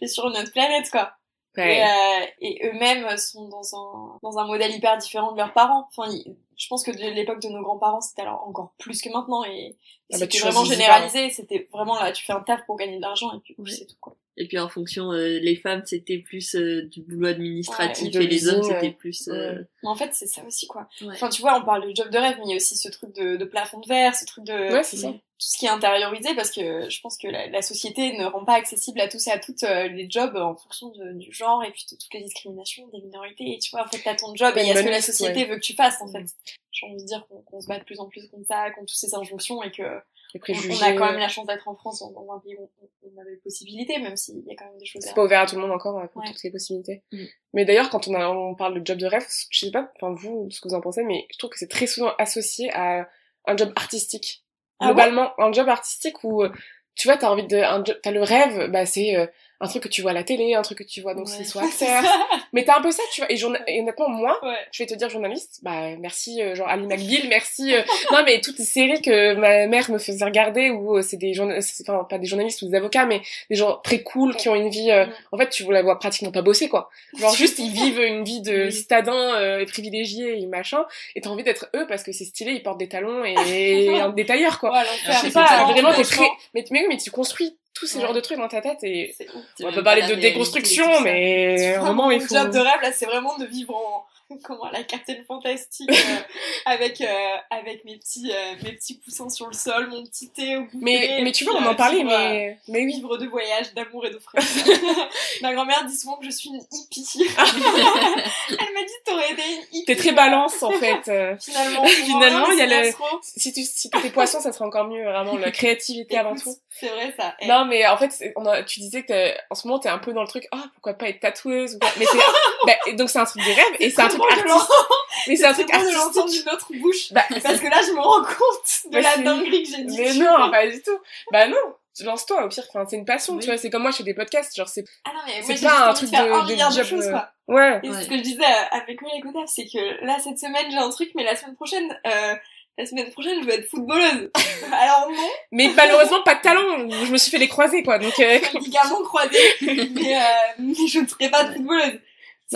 t'es sur une autre planète quoi. Ouais. Et, euh, et eux-mêmes sont dans un dans un modèle hyper différent de leurs parents. Enfin, ils- je pense que de l'époque de nos grands-parents, c'était alors encore plus que maintenant et, et Ah bah, c'était vraiment généralisé. C'était vraiment là, tu fais un taf pour gagner de l'argent et puis, Ouais. c'est tout quoi. Et puis en fonction, euh, les femmes c'était plus euh, du boulot administratif Ouais, et les hommes c'était plus. euh, Mais en fait, c'est ça aussi quoi. Ouais. Enfin, tu vois, on parle de job de rêve, mais il y a aussi ce truc de, de plafond de verre, ce truc de Ouais, c'est ça. tout ce qui est intériorisé parce que je pense que la, la société ne rend pas accessible à tous et à toutes euh, les jobs en fonction de- du genre et puis de toutes les discriminations des minorités et tu vois en fait t'as ton job et il y a ce que la société veut que tu fasses en fait? J'ai envie de dire qu'on qu'on se bat de plus en plus contre ça contre toutes ces injonctions et que Les on, préjugés. on a quand même la chance d'être en France dans, un pays où on, on avait possibilité même s'il y a quand même des choses C'est pas ouvert à tout le monde encore, euh, pour Ouais. toutes les possibilités. Mm. Mais d'ailleurs, quand on, a, on parle de job de rêve, je sais pas, enfin vous, ce que vous en pensez, mais je trouve que c'est très souvent associé à un job artistique. Ah Globalement, un job artistique où, euh, tu vois, t'as envie de, t'as le rêve, bah c'est euh, un truc que tu vois à la télé, un truc que tu vois donc Ouais. c'est soit C'est mais t'as un peu ça, tu vois. Et, journa- et honnêtement, moi, ouais je vais te dire journaliste, bah merci euh, genre Ali McBeal, merci. euh, non mais toutes les séries que ma mère me faisait regarder où euh, c'est des journalistes, enfin pas des journalistes ou des avocats, mais des gens très cool qui ont une vie. euh, Mm. En fait, tu la vois pratiquement pas bosser quoi. Genre juste ils vivent une vie de Oui. citadins euh, et privilégiés et machin, et t'as envie d'être eux parce que c'est stylé, ils portent des talons et, et des tailleurs quoi. Ouais, Je sais pas, vraiment t'es très, mais, mais oui, mais tu construis tous ces Ouais. genres de trucs dans ta tête et on peut parler de déconstruction, mais un moment il Mon faut. job de rêve là, c'est vraiment de vivre en comment la Captain Fantastique euh, avec euh, avec mes petits euh, mes petits coussins sur le sol, mon petit thé au goûter. Mais, mais tu vois, on en parlait, euh, mais, mais oui. vivre de voyage, d'amour et de fraîcheur. Ma grand-mère dit souvent que je suis une hippie. Elle m'a dit t'aurais été une hippie. T'es très balance en fait. Finalement, Finalement, il y a le Si tu si t'étais poisson, ça serait encore mieux, vraiment, la créativité avant tout. C'est vrai ça. Eh, Non, mais en fait, on a, tu disais que en ce moment, t'es un peu dans le truc, ah, pourquoi pas être tatoueuse ou quoi. Mais bah, donc c'est un truc des rêves, et c'est un très truc de. Mais c'est un truc artistique. d'une autre bouche. Bah, Parce que là, je me rends compte de la dinguerie que j'ai dit. mais non, pas du tout. Bah non, lance-toi, au pire, enfin, c'est une passion, Oui. tu vois, c'est comme moi, je fais des podcasts, genre, c'est, Ah non, mais c'est pas un truc de de- un de de choses, euh, quoi. ouais. Et Ouais. ce que je disais avec mes Godaf, c'est que là, cette semaine, j'ai un truc, mais la semaine prochaine, euh, la semaine prochaine, je veux être footballeuse. Alors non, Mais malheureusement, pas de talent, je me suis fait les croiser, quoi, donc, euh, ligaments croisés, mais, euh, mais je ne serai pas footballeuse.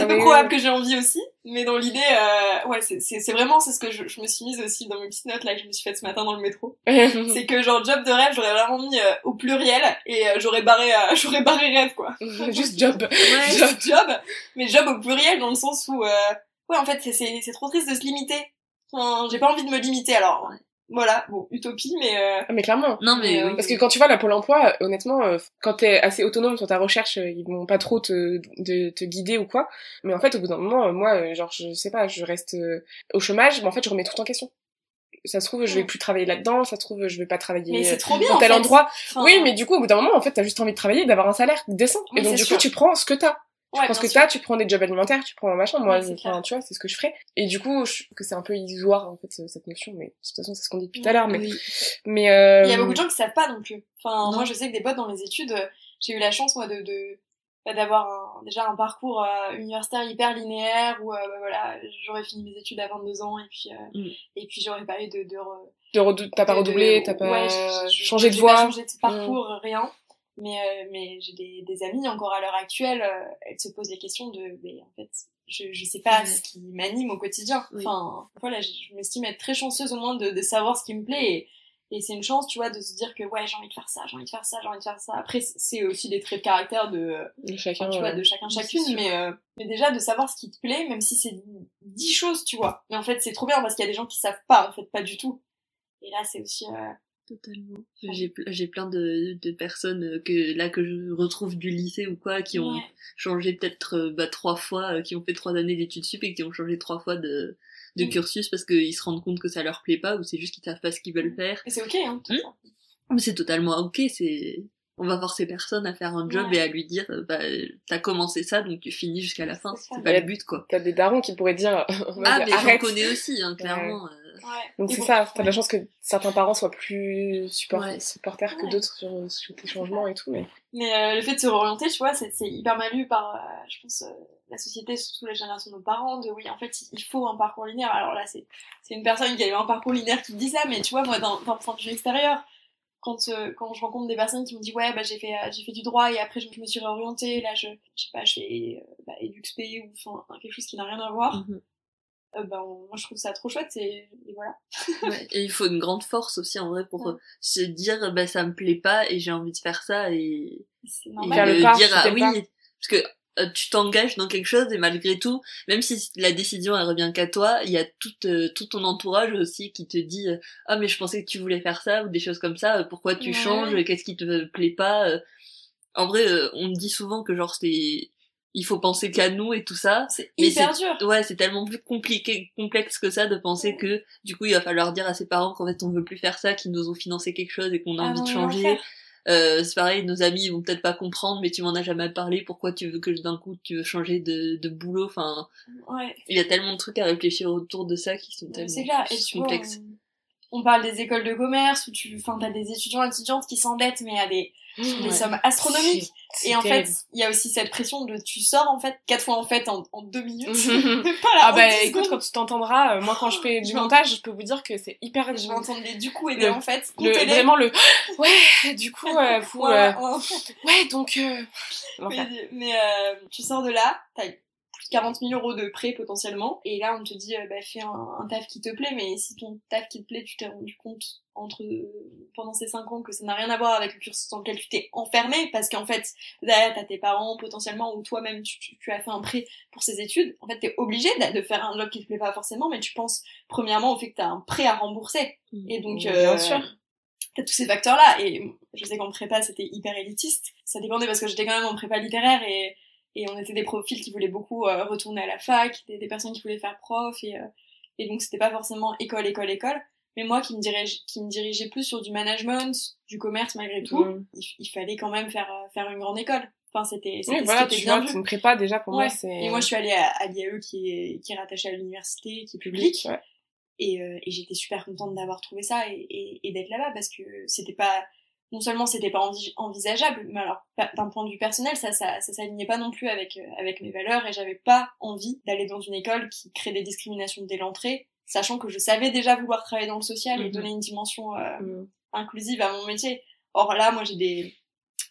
C'est peu probable que j'ai envie aussi, mais dans l'idée, euh, ouais, c'est, vraiment, c'est ce que je, je me suis mise aussi dans mes petites notes là que je me suis faite ce matin dans le métro. C'est que genre job de rêve, j'aurais vraiment mis euh, au pluriel et euh, j'aurais barré, euh, j'aurais barré rêve quoi. juste job. Ouais, Job. job, mais job au pluriel dans le sens où, euh, ouais, en fait, c'est, c'est, c'est trop triste de se limiter. Enfin, j'ai pas envie de me limiter alors. Voilà, bon, utopie, mais euh, Ah, mais clairement. Non mais euh, oui. Parce que quand tu vois la Pôle emploi, euh, honnêtement, euh, quand t'es assez autonome sur ta recherche, ils vont pas trop te, de, te guider ou quoi. Mais en fait, au bout d'un moment, moi, genre, je sais pas, je reste au chômage, mais en fait, je remets tout en question. Ça se trouve, je vais Ouais. plus travailler là-dedans, ça se trouve, je vais pas travailler mais c'est trop bien. dans en tel fait. endroit. Enfin, Oui, mais du coup, au bout d'un moment, en fait, t'as juste envie de travailler, d'avoir un salaire décent. Oui, et donc, du sûr. coup, tu prends ce que t'as. Ouais, ce bien que sûr. t'as, tu prends des jobs alimentaires, tu prends un machin. Moi, Ouais, enfin, tu vois, c'est ce que je ferais. Et du coup, je trouve que c'est un peu illusoire, en fait, ce- cette notion. Mais de toute façon, c'est ce qu'on dit depuis tout à l'heure. Mais, Oui. mais euh... Il y a beaucoup de gens qui savent pas non plus. Enfin, Non. moi, je sais que des potes dans les études, euh, j'ai eu la chance, moi, de, de bah, d'avoir déjà un parcours euh, universitaire hyper linéaire où, euh, bah, voilà, j'aurais fini mes études à 22 ans et puis, Mm. et puis j'aurais pas eu de, de, re- de t'as pas redoublé, t'as pas ouais, changé de voie. pas changé de parcours, rien. Mais, euh, mais j'ai des, des amis encore à l'heure actuelle, euh, elles se posent les questions de, mais en fait, je, je sais pas ce qui m'anime au quotidien. Oui. Enfin, voilà, je, je m'estime être très chanceuse au moins de, de savoir ce qui me plaît et, et c'est une chance, tu vois, de se dire que ouais, j'ai envie de faire ça, j'ai envie de faire ça, j'ai envie de faire ça. Après, c'est- aussi des traits de caractère de, De chacun. tu vois, de chacun chacune, mais, euh, mais déjà de savoir ce qui te plaît, même si c'est dix choses, tu vois. Mais en fait, c'est trop bien parce qu'il y a des gens qui savent pas, en fait, pas du tout. Et là, c'est aussi, euh, Totalement. J'ai j'ai plein de, de personnes euh, que là que je retrouve du lycée ou quoi qui ont ouais. changé peut-être euh, bah, trois fois, euh, qui ont fait trois années d'études sup et qui ont changé trois fois de, de Mm. cursus parce qu'ils se rendent compte que ça leur plaît pas ou c'est juste qu'ils savent pas ce qu'ils veulent faire. Et c'est ok, hein, tout Hmm. c'est totalement ok, c'est on va forcer personne à faire un job Ouais. et à lui dire bah t'as commencé ça donc tu finis jusqu'à la fin, C'est pas le but quoi. T'as des darons qui pourraient dire, Ah mais j'en arrête. connais aussi hein, clairement. Ouais. Donc c'est bon, ça, t'as de la chance que certains parents soient plus support Ouais. supporters que Ouais. d'autres sur, sur tes changements et tout, mais Mais euh, le fait de se réorienter, tu vois, c'est hyper mal vu par, euh, je pense, euh, la société, surtout la génération de nos parents, de oui, en fait, il faut un parcours linéaire. Alors là, c'est c'est une personne qui a eu un parcours linéaire qui me dit ça, mais tu vois, moi, d'un point de vue extérieur, quand euh, quand je rencontre des personnes qui me disent ouais bah j'ai fait euh, j'ai fait du droit et après je, je me suis réorientée là je je sais pas je fais euh, bah, EduxP ou enfin quelque chose qui n'a rien à voir Mhm. Euh, on- moi je trouve ça trop chouette et, et voilà Ouais, Et il faut une grande force aussi en vrai pour Ouais. euh, se dire bah ça me plaît pas et j'ai envie de faire ça et, c'est et le dire si ah oui pas. parce que euh, tu t'engages dans quelque chose et malgré tout même si la décision elle revient qu'à toi il y a tout euh, tout ton entourage aussi qui te dit ah mais je pensais que tu voulais faire ça ou des choses comme ça pourquoi tu Ouais. changes? Qu'est-ce qui te plaît pas? En vrai euh, on me dit souvent que genre c'est il faut penser qu'à nous et tout ça c'est hyper dur Ouais, c'est tellement plus compliqué, complexe que ça de penser que du coup il va falloir dire à ses parents qu'en fait on veut plus faire ça, qu'ils nous ont financé quelque chose et qu'on a Ah envie de changer. Euh, c'est pareil, nos amis ils vont peut-être pas comprendre, mais tu m'en as jamais parlé. Pourquoi tu veux que d'un coup tu veux changer de, de boulot? Enfin, ouais il y a tellement de trucs à réfléchir autour de ça qui sont tellement c'est clair et tu vois, complexes. on, on parle des écoles de commerce où tu enfin t'as des étudiants et étudiantes qui s'endettent mais à des des sommes astronomiques Et en fait, il y a aussi cette pression de tu sors en fait quatre fois en fait en, en deux minutes. Mhm. pas là, Ah bah écoute, secondes. quand tu t'entendras, euh, moi quand je fais du montage, je peux vous dire que c'est hyper... je vais entendre les du coup et Le- des en fait. le, vraiment le... Ouais, du coup, euh. Ouais, euh, ouais, ouais. Donc... Euh... l'enfer. Mais, mais, euh, tu sors de là, t'as plus de 40 000 euros de prêt potentiellement, et là on te dit euh, bah fais un, un taf qui te plaît, mais si ton taf qui te plaît, tu t'es rendu compte entre pendant ces 5 ans que ça n'a rien à voir avec le cursus dans lequel tu t'es enfermé, parce qu'en fait derrière t'as tes parents potentiellement ou toi-même tu, tu, tu as fait un prêt pour ces études, en fait t'es obligé de, faire un job qui te plaît pas forcément, mais tu penses premièrement au fait que t'as un prêt à rembourser, et donc Bien euh, sûr. t'as tous ces facteurs là et je sais qu'en prépa c'était hyper élitiste. Ça dépendait parce que j'étais quand même en prépa littéraire et et on était des profils qui voulaient beaucoup euh, retourner à la fac des, des personnes qui voulaient faire prof et euh, et donc c'était pas forcément école école école. Mais moi qui me dirige qui me dirigeais plus sur du management du commerce malgré tout il, il fallait quand même faire euh, faire une grande école. Enfin c'était c'était Oui, voilà, tu bien vois, une prépa déjà pour moi, c'est... et moi je suis allée à, à l'IAE qui est qui est rattachée à l'université qui est publique. Ouais. et, euh, et j'étais super contente d'avoir trouvé ça et, et, et d'être là-bas parce que c'était pas non seulement c'était pas envi- envisageable mais alors d'un point de vue personnel ça ça ça s'alignait pas non plus avec euh, avec mes valeurs et j'avais pas envie d'aller dans une école qui crée des discriminations dès l'entrée sachant que je savais déjà vouloir travailler dans le social et Mhm. donner une dimension euh, Mhm. inclusive à mon métier or là moi j'ai des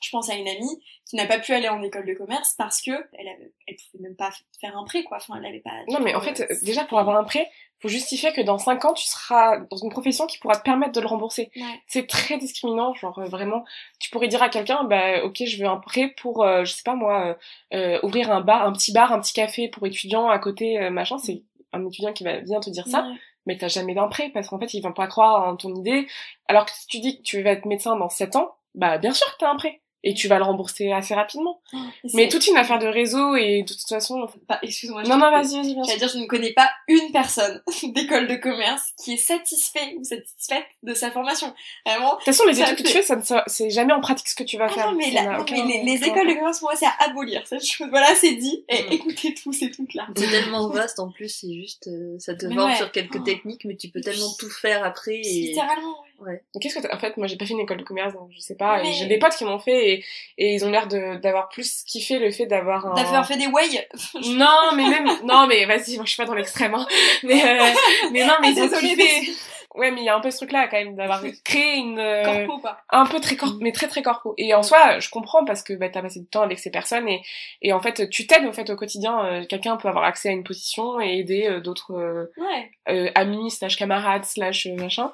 je pense à une amie qui n'a pas pu aller en école de commerce parce que elle avait, elle pouvait même pas faire un prêt quoi enfin elle avait pas Non, mais en fait, euh, déjà, pour avoir un prêt, faut justifier que dans 5 ans, tu seras dans une profession qui pourra te permettre de le rembourser. ouais. C'est très discriminant, genre euh, vraiment. Tu pourrais dire à quelqu'un, bah ok, je veux un prêt pour, euh, je sais pas moi, euh, ouvrir un bar, un petit bar, un petit café pour étudiants à côté, machin. C'est un étudiant qui va bien te dire ça, Ouais. mais t'as jamais d'un prêt parce qu'en fait, ils vont pas croire en ton idée. Alors que si tu dis que tu vas être médecin dans 7 ans, bah bien sûr que t'as un prêt. Et tu vas le rembourser assez rapidement. Et Mais c'est- toute une affaire de réseau et de toute façon... Pas- excuse-moi. je Non, non, vas-y, vas-y. J'allais dire, je ne connais pas une personne d'école de commerce qui est satisfait ou satisfaite de sa formation. Vraiment. De toute façon, les études que tu fais, ça ne c'est jamais en pratique ce que tu vas Ah faire. non, mais, la- non, mais les, écoles de commerce, pour moi, c'est à abolir cette chose. Voilà, c'est dit. Et Mm. écoutez tous ces trucs-là. C'est tellement vaste en plus, c'est juste, euh, ça te vend ouais. sur quelques Oh. techniques, mais tu peux tellement tout faire après. Et... Littéralement, ouais. Qu'est-ce que t'as- en fait, moi j'ai pas fait une école de commerce, donc je sais pas. Mais- J'ai des potes qui m'ont fait et, et ils ont l'air de d'avoir plus kiffé le fait d'avoir un. D'avoir fait des way. Non, mais même non, mais vas-y, moi je suis pas dans l'extrême. Hein. Mais euh, mais non, mais ils ont kiffé. Ouais, mais il y a un peu ce truc-là quand même d'avoir créé une euh, Corpo, quoi. un peu très corp mais très très corpo et en soi je comprends parce que bah t'as passé du temps avec ces personnes et et en fait tu t'aides en fait au quotidien euh, quelqu'un peut avoir accès à une position et aider euh, d'autres euh, Ouais. euh, amis slash camarades slash machin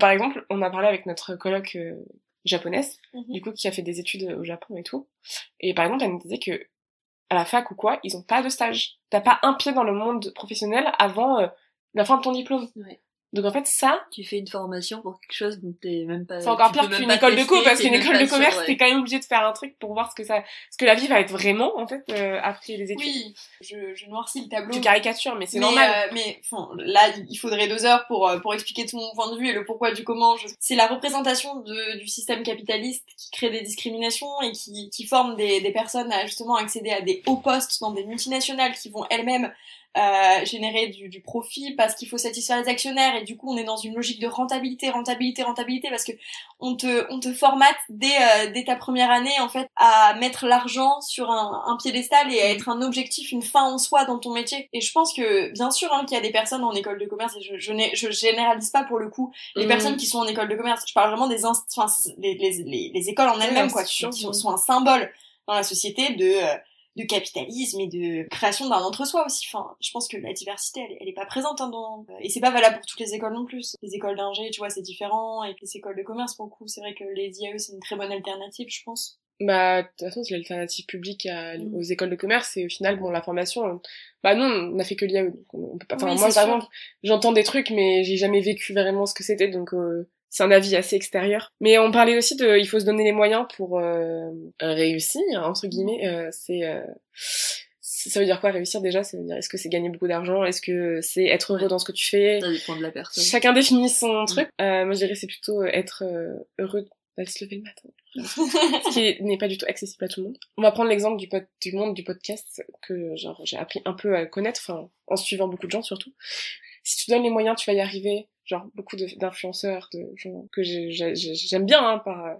par exemple on a parlé avec notre coloc euh, japonaise Mhm. du coup qui a fait des études au Japon et tout et par exemple elle nous disait que à la fac ou quoi ils ont pas de stage t'as pas un pied dans le monde professionnel avant euh, la fin de ton diplôme Ouais. Donc en fait ça Tu fais une formation pour quelque chose dont t'es même pas. c'est encore pire qu'une école de co parce qu'une école de commerce ouais. t'es quand même obligé de faire un truc pour voir ce que ça ce que la vie va être vraiment en fait euh, après les études Oui. Je, je noircis le tableau. tu caricatures mais c'est normal euh, mais enfin, là, il faudrait deux heures pour euh, pour expliquer tout mon point de vue et le pourquoi du comment. Je- C'est la représentation de, du système capitaliste qui crée des discriminations et qui qui forme des des personnes à justement accéder à des hauts postes dans des multinationales qui vont elles-mêmes euh, générer du, du profit, parce qu'il faut satisfaire les actionnaires, et du coup on est dans une logique de rentabilité, rentabilité, rentabilité, parce que on te, on te formate dès, euh, dès ta première année en fait à mettre l'argent sur un, un piédestal et à être un objectif, une fin en soi dans ton métier. Et je pense que bien sûr hein, qu'il y a des personnes en école de commerce, et je, je, je généralise pas pour le coup les Mhm. personnes qui sont en école de commerce. Je parle vraiment des enfin, les, les, les, les écoles en elles-mêmes quoi, qui, sont, sont un symbole dans la société de euh, de capitalisme et de création d'un entre-soi aussi. Enfin, je pense que la diversité, elle, est- elle est pas présente hein, dans et c'est pas valable pour toutes les écoles non plus. Les écoles d'ingé, tu vois, c'est différent et les écoles de commerce pour le coup, c'est vrai que les IAE c'est une très bonne alternative, je pense. Bah, de toute façon, c'est l'alternative publique à- Mm. aux écoles de commerce et au final, bon, la formation, euh, bah non, on n'a fait que l'IAE, on, peut pas, enfin, Oui, moi, par exemple, j'entends des trucs, mais j'ai jamais vécu vraiment ce que c'était, donc, euh, c'est un avis assez extérieur. Mais on parlait aussi de, il faut se donner les moyens pour euh, réussir, entre guillemets, euh, c'est, euh, ça veut dire quoi réussir déjà? Ça veut dire, est-ce que c'est gagner beaucoup d'argent? Est-ce que c'est être heureux dans ce que tu fais? Ça dépend de la personne. Chacun définit son truc. Euh, moi, je dirais c'est plutôt euh, être euh, heureux d'aller se lever le matin. Ce qui n'est pas du tout accessible à tout le monde. On va prendre l'exemple du, du monde du podcast que genre j'ai appris un peu à connaître, enfin en suivant beaucoup de gens surtout. Si tu donnes les moyens, tu vas y arriver. Genre beaucoup d'influenceurs, de, que j'ai- j'ai- j'ai- j'aime bien hein, par,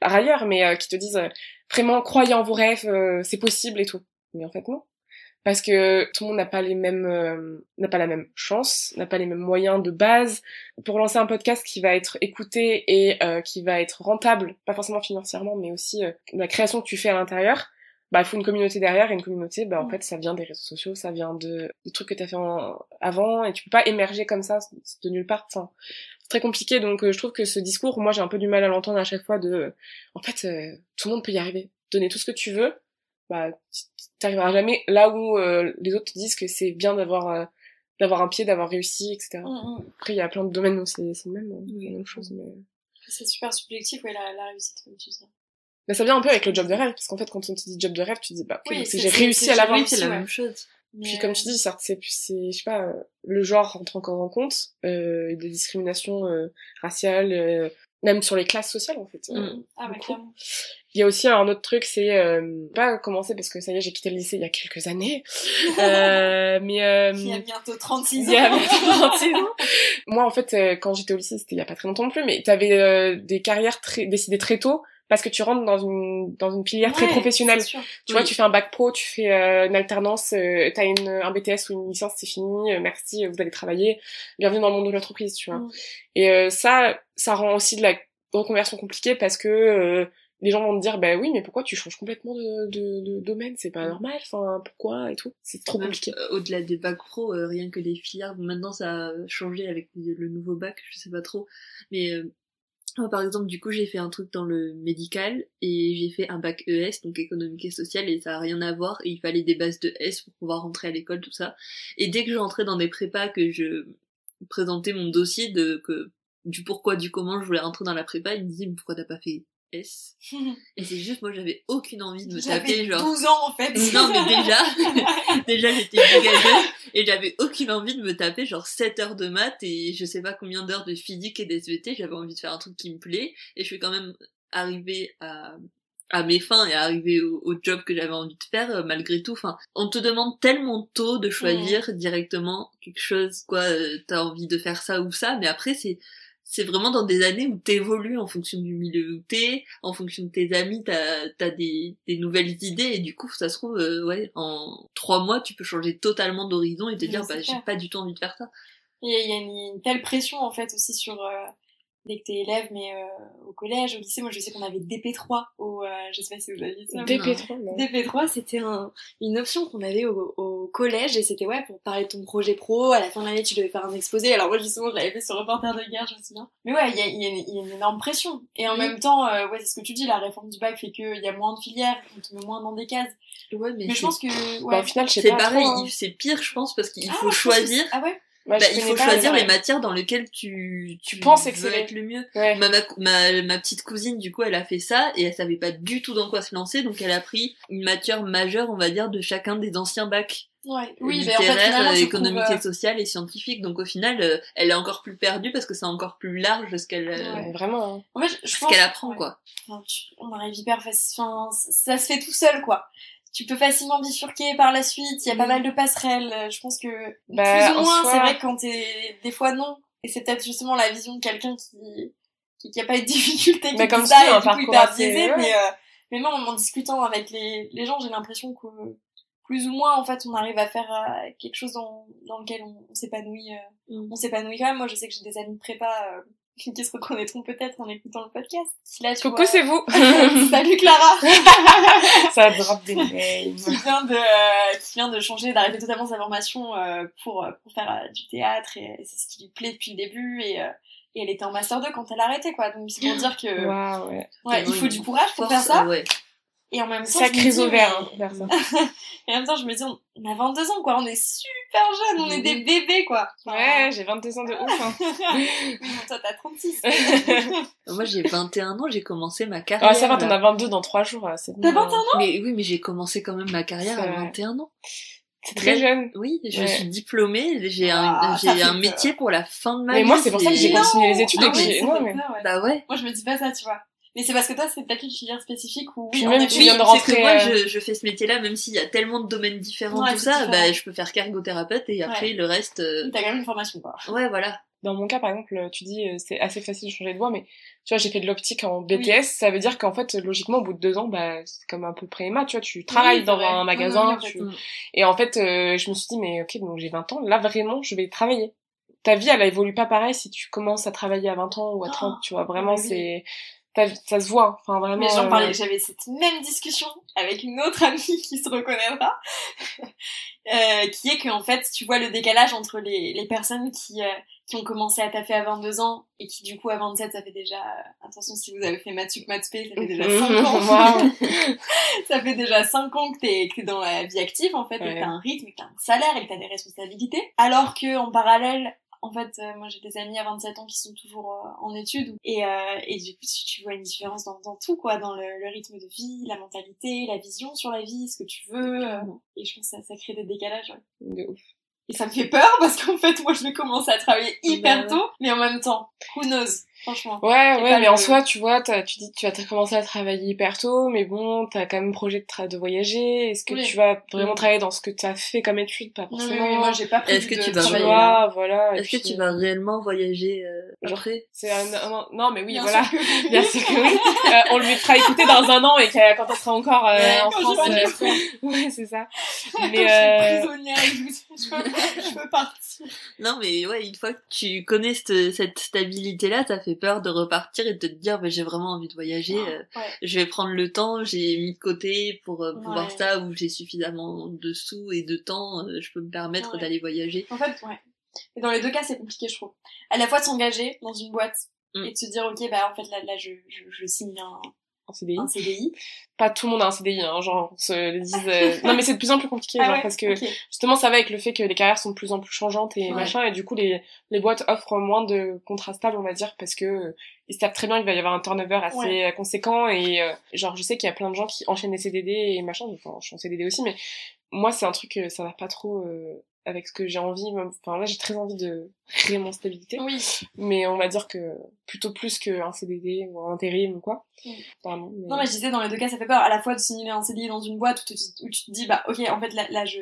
par ailleurs, mais euh, qui te disent euh, vraiment croyez en vos rêves, euh, c'est possible et tout. Mais en fait non parce que tout le monde n'a pas les mêmes euh, n'a pas la même chance, n'a pas les mêmes moyens de base pour lancer un podcast qui va être écouté et euh, qui va être rentable, pas forcément financièrement, mais aussi euh, la création que tu fais à l'intérieur. Bah, il faut une communauté derrière et une communauté, bah, en Mm. fait, ça vient des réseaux sociaux, ça vient de des trucs que t'as fait en- avant et tu peux pas émerger comme ça de nulle part. Enfin, c'est très compliqué, donc euh, je trouve que ce discours, moi, j'ai un peu du mal à l'entendre à chaque fois de, euh, en fait, euh, tout le monde peut y arriver. Donner tout ce que tu veux, bah, t'arriveras jamais là où euh, les autres te disent que c'est bien d'avoir euh, d'avoir un pied, d'avoir réussi, etc. Mm, mm. Après, il y a plein de domaines où c'est c'est le même, hein, la même chose. Mais... C'est super subjectif, ouais, la, la réussite, comme tu dis. Mais ça vient un peu avec le job de rêve, parce qu'en fait, quand on te dit job de rêve, tu te dis, bah, ok, Oui, j'ai réussi à l'avoir. Oui, c'est la même chose. Puis comme euh, tu dis, certes, c'est, je sais pas, euh, le genre rentre encore en compte, euh, des discriminations euh, raciales, euh, même sur les classes sociales, en fait. Euh, Mm. Ah beaucoup. clairement. Il y a aussi un autre truc, c'est euh, pas commencer parce que ça y est, j'ai quitté le lycée il y a quelques années, euh, mais euh, Il y a bientôt 36 il y a ans. bientôt 26 ans. Moi, en fait, quand j'étais au lycée, c'était il y a pas très longtemps non plus, mais t'avais euh, des carrières très décidées très tôt parce que tu rentres dans une dans une filière très professionnelle. Tu vois, tu fais un bac pro, tu fais euh, une alternance, euh, t'as une, un BTS ou une licence, c'est fini, euh, merci, euh, vous allez travailler, bienvenue dans le monde de l'entreprise, tu vois. Mm. Et euh, ça, ça rend aussi de la reconversion compliquée parce que euh, les gens vont te dire, bah oui, mais pourquoi tu changes complètement de, de, de domaine, c'est pas Mm. normal, enfin, pourquoi et tout? C'est trop Même, compliqué. Au-delà des bacs pro, euh, rien que les filières, maintenant ça a changé avec le le nouveau bac, je sais pas trop. Mais euh, moi, par exemple, du coup, j'ai fait un truc dans le médical et j'ai fait un bac ES, donc économique et social, et ça a rien à voir. Et il fallait des bases de S pour pouvoir rentrer à l'école, tout ça. Et dès que je rentrais dans des prépas, que je présentais mon dossier de que du pourquoi, du comment je voulais rentrer dans la prépa, ils me disaient mais pourquoi t'as pas fait S Et c'est juste moi, j'avais aucune envie de me taper genre 12 ans en fait. non mais déjà, déjà j'étais méga jeune et j'avais aucune envie de me taper genre 7 heures de maths et je sais pas combien d'heures de physique et d'SVT, j'avais envie de faire un truc qui me plaît et je suis quand même arrivée à à mes fins et arriver au, au job que j'avais envie de faire euh, malgré tout. Enfin, on te demande tellement tôt de choisir directement quelque chose, quoi, euh, t'as envie de faire ça ou ça, mais après c'est c'est vraiment dans des années où t'évolues en fonction du milieu où t'es, en fonction de tes amis, t'as as des, des nouvelles idées et du coup ça se trouve euh, ouais en trois mois tu peux changer totalement d'horizon et te dire bah j'ai pas du tout envie de faire ça. Il y a, il y a une, une telle pression en fait aussi sur euh, dès que t'es élève, mais euh, au collège, au lycée, moi je sais qu'on avait DP3 au, euh, je sais pas si vous aviez ça. DP3, non. DP3, c'était un, une option qu'on avait au, au collège et c'était ouais pour parler de ton projet pro. À la fin de l'année, tu devais faire un exposé. Alors moi justement, je l'avais fait sur reporter de guerre, je me souviens. Mais ouais, il y a, il y a une- il y a une énorme pression. Et en Oui. même temps, euh, ouais, c'est ce que tu dis, la réforme du bac fait qu'il y a moins de filières, on te met moins dans des cases. Ouais mais, Mais je pense que Bah, ouais. au final, je sais c'est pas pareil, trop, hein. c'est pire je pense parce qu'il Ah, faut choisir. Ah ouais. Moi, je Bah, il faut choisir les matières dans lesquelles tu, tu penses veux être le mieux. Ouais. Ma, ma, ma, ma petite cousine, du coup, elle a fait ça et elle savait pas du tout dans quoi se lancer, donc elle a pris une matière majeure, on va dire, de chacun des anciens bacs. Ouais. Oui, mais en fait, littéraire, finalement, euh, économique et social et scientifique. Donc au final, euh, elle est encore plus perdue parce que c'est encore plus large ce qu'elle euh, Ouais. Vraiment, hein. En fait, je ce pense qu'elle apprend ouais. quoi. Enfin, tu- on arrive hyper facile. Enfin, ça se fait tout seul, quoi. Tu peux facilement bifurquer par la suite. Il y a pas Mm. mal de passerelles. Euh, Je pense que Bah, plus ou moins, c'est vrai que quand t'es des fois non. Et c'est peut-être justement la vision de quelqu'un qui qui, qui a pas eu de difficulté, qui Mais comme ça et du coup hyper biaisé. ouais. Mais euh, mais moi, en discutant avec les les gens, j'ai l'impression que plus ou moins en fait on arrive à faire euh, quelque chose dans dans lequel on, on s'épanouit euh, Mm. on s'épanouit quand même moi je sais que j'ai des amis de prépa qui se reconnaîtront peut-être en écoutant le podcast qui là tu Coucou, vois- c'est vous. salut Clara ça drop des names. qui vient de euh, qui vient de changer d'arrêter totalement sa formation euh, pour euh, pour faire euh, du théâtre et, c'est ce qui lui plaît depuis le début et euh, et elle était en master 2 quand elle a arrêté quoi donc c'est pour dire que ouais. ouais, il faut du courage pour faire ça ouais. Et en même temps je me Sacré dis, ouvert, hein, mais- ça. et en même temps je me dis on a 22 ans quoi on est super jeunes on est des bébés quoi Enfin, Ouais, j'ai 22 ans de ouf. Hein. oui, bon, toi t'as 36 Moi, j'ai 21 ans, j'ai commencé ma carrière. Ah, ça va, t'en as 22 dans 3 jours, là, c'est bon. T'as 21 Mais oui, mais j'ai commencé quand même ma carrière à vrai. 21 ans. C'est très jeune. Oui, je Ouais. suis diplômée, j'ai un, Ah, j'ai ça fait un peur. métier pour la fin de ma Mais vie. moi, c'est pour ça que j'ai continué les études Ah et que oui, j'ai... Non, mais... peur, ouais. Bah ouais. Moi, je me dis pas ça, tu vois. Mais c'est parce que toi, c'est peut-être une filière spécifique où, Puis même, tu viens de c'est rentrer, que moi, euh, je, je fais ce métier-là, même s'il y a tellement de domaines différents, Ouais, tout ça, différent. bah, je peux faire qu'ergothérapeute et après, Ouais. le reste, euh, t'as quand même une formation, quoi. ouais, voilà. Dans mon cas, par exemple, tu dis euh, c'est assez facile de changer de voie, mais tu vois, j'ai fait de l'optique en BTS, ça veut dire qu'en fait, logiquement, au bout de deux ans, bah, c'est comme un peu pré-EMA, tu vois, tu travailles dans vrai. un magasin, oui, tu... Et en fait, euh, je me suis dit, mais ok, donc j'ai 20 ans, là, vraiment, je vais travailler. Ta vie, elle évolue pas pareil si tu commences à travailler à 20 ans ou à 30, tu vois, vraiment, oui, oui. c'est... Ça se voit, enfin, vraiment... Mais j'en euh, parlais, j'avais cette même discussion avec une autre amie qui se reconnaîtra, euh, qui est qu'en fait, tu vois le décalage entre les, les personnes qui, euh, qui ont commencé à taffer à 22 ans et qui du coup à 27, ça fait déjà, euh, attention si vous avez fait Matsup Matspé, ça fait déjà 5 ans. Ça fait déjà 5 ans que t'es, que t'es dans la vie active, en fait, et Ouais. que t'as un rythme, et que t'as un salaire, et que t'as des responsabilités. Alors que, en parallèle, en fait, euh, moi j'ai des amis à 27 ans qui sont toujours euh, en études, et, euh, et du coup, tu, tu vois une différence dans, dans tout, quoi, dans le, le rythme de vie, la mentalité, la vision sur la vie, ce que tu veux, euh, et je pense que ça, ça crée des décalages, ouais. De ouf. Et ça me fait peur, parce qu'en fait, moi je vais commencer à travailler hyper tôt, mais en même temps, who knows, franchement. Ouais, ouais, mais le- en soi, tu vois, t'as- tu dis, tu vas commencer à travailler hyper tôt, mais bon, t'as quand même projet de, tra- de voyager. Est-ce que Oui. tu vas vraiment Mm. travailler dans ce que t'as fait comme étude? Pas Non, forcément. mais oui, moi j'ai pas prévu Est-ce que de tu vas travailler là. voilà. Est-ce que puis, tu vas réellement voyager euh, Genre, après? C'est un, un- non, mais oui, Bien voilà. sûr que oui. Bien sûr que oui. Euh, on lui fera écouter dans un an et que- quand on sera encore euh, Ouais, en quand France. euh, ouais, c'est ça. Mais Mais je euh, suis prisonnière, je, je, veux, je veux partir. Non, mais ouais, une fois que tu connais cette, cette stabilité-là, ça fait peur de repartir et de te dire, bah, j'ai vraiment envie de voyager, euh, Ouais. je vais prendre le temps, j'ai mis de côté pour euh, pouvoir Ouais. ça, ou j'ai suffisamment de sous et de temps, euh, je peux me permettre d'aller voyager. En fait, ouais. Et dans les deux cas, c'est compliqué, je trouve. À la fois de s'engager dans une boîte Mm. et de se dire, ok, bah en fait là, là je, je, je signe un, en CDI. Pas tout le monde a un CDI, hein, genre, on se le dise. euh, Non, mais c'est de plus en plus compliqué, Ah genre, ouais, parce que justement ça va avec le fait que les carrières sont de plus en plus changeantes et Ouais. machin et du coup les les boîtes offrent moins de contrats stables on va dire parce que euh, ils savent très bien qu'il va y avoir un turnover assez Ouais. euh, conséquent et euh, genre je sais qu'il y a plein de gens qui enchaînent les CDD et machin enfin je suis en CDD aussi mais moi c'est un truc ça va pas trop euh, avec ce que j'ai envie enfin là j'ai très envie de vraiment stabilité Oui. mais on va dire que plutôt plus qu'un CDD ou un intérim ou quoi Mm. Pardon, mais- Non, mais je disais, dans les deux cas, ça fait peur. À la fois de signer un CDI dans une boîte où, tu- où tu te dis, bah ok, en fait là, là je,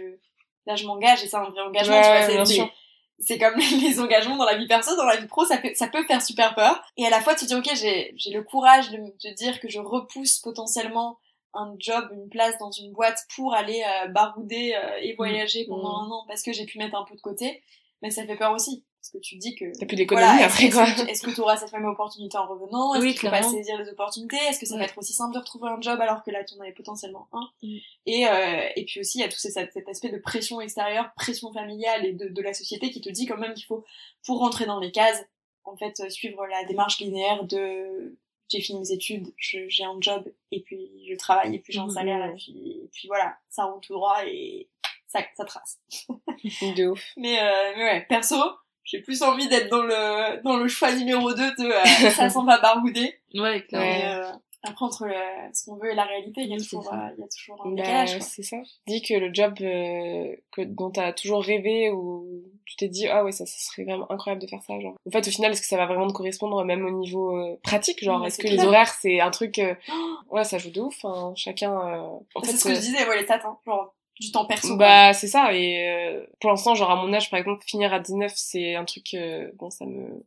là je m'engage et c'est un vrai engagement, Ouais, tu vois. bien c'est- c'est comme les engagements dans la vie perso, dans la vie pro, ça, fait, ça peut faire super peur. Et à la fois, tu te dis, ok, j'ai j'ai le courage de de dire que je repousse potentiellement un job, une place dans une boîte pour aller euh, barouder euh, et voyager pendant Mm. un an parce que j'ai pu mettre un peu de côté. Mais ça fait peur aussi. Parce que tu dis que... T'as plus d'économie Voilà, après quoi. Est-ce que- que tu auras cette même opportunité en revenant? Est-ce Oui, faut pas clairement. saisir les opportunités? Est-ce que ça va être aussi simple de retrouver un job alors que là, tu en avais potentiellement un? Mm. et, euh, et puis aussi, il y a tout ces- cet, cet aspect de pression extérieure, pression familiale et de, de la société qui te dit quand même qu'il faut, pour rentrer dans les cases, en fait, euh, suivre la démarche linéaire de j'ai fini mes études, j'ai un job, et puis je travaille, et puis j'ai un Mhm. salaire, et puis, et puis voilà, ça roule tout droit et ça, ça trace. de ouf Mais, euh, mais ouais, perso, j'ai plus envie d'être dans le, dans le choix numéro 2 de euh, ça sent pas barouder. Ouais, clairement. Après, entre le, ce qu'on veut et la réalité, il y a toujours, euh, il y a toujours un Bah, décalage. quoi. c'est ça. Dis que le job euh, que dont t'as toujours rêvé ou tu t'es dit ah ouais ça, ça serait vraiment incroyable de faire ça genre. En fait au final est-ce que ça va vraiment te correspondre même au niveau euh, pratique genre est-ce que les horaires c'est un truc euh, ouais ça joue de ouf hein, chacun euh, en c'est ce que je disais, ouais, les stats, hein, genre du temps perso. bah c'est ça et euh, pour l'instant genre à mon âge par exemple finir à 19 c'est un truc euh, bon ça me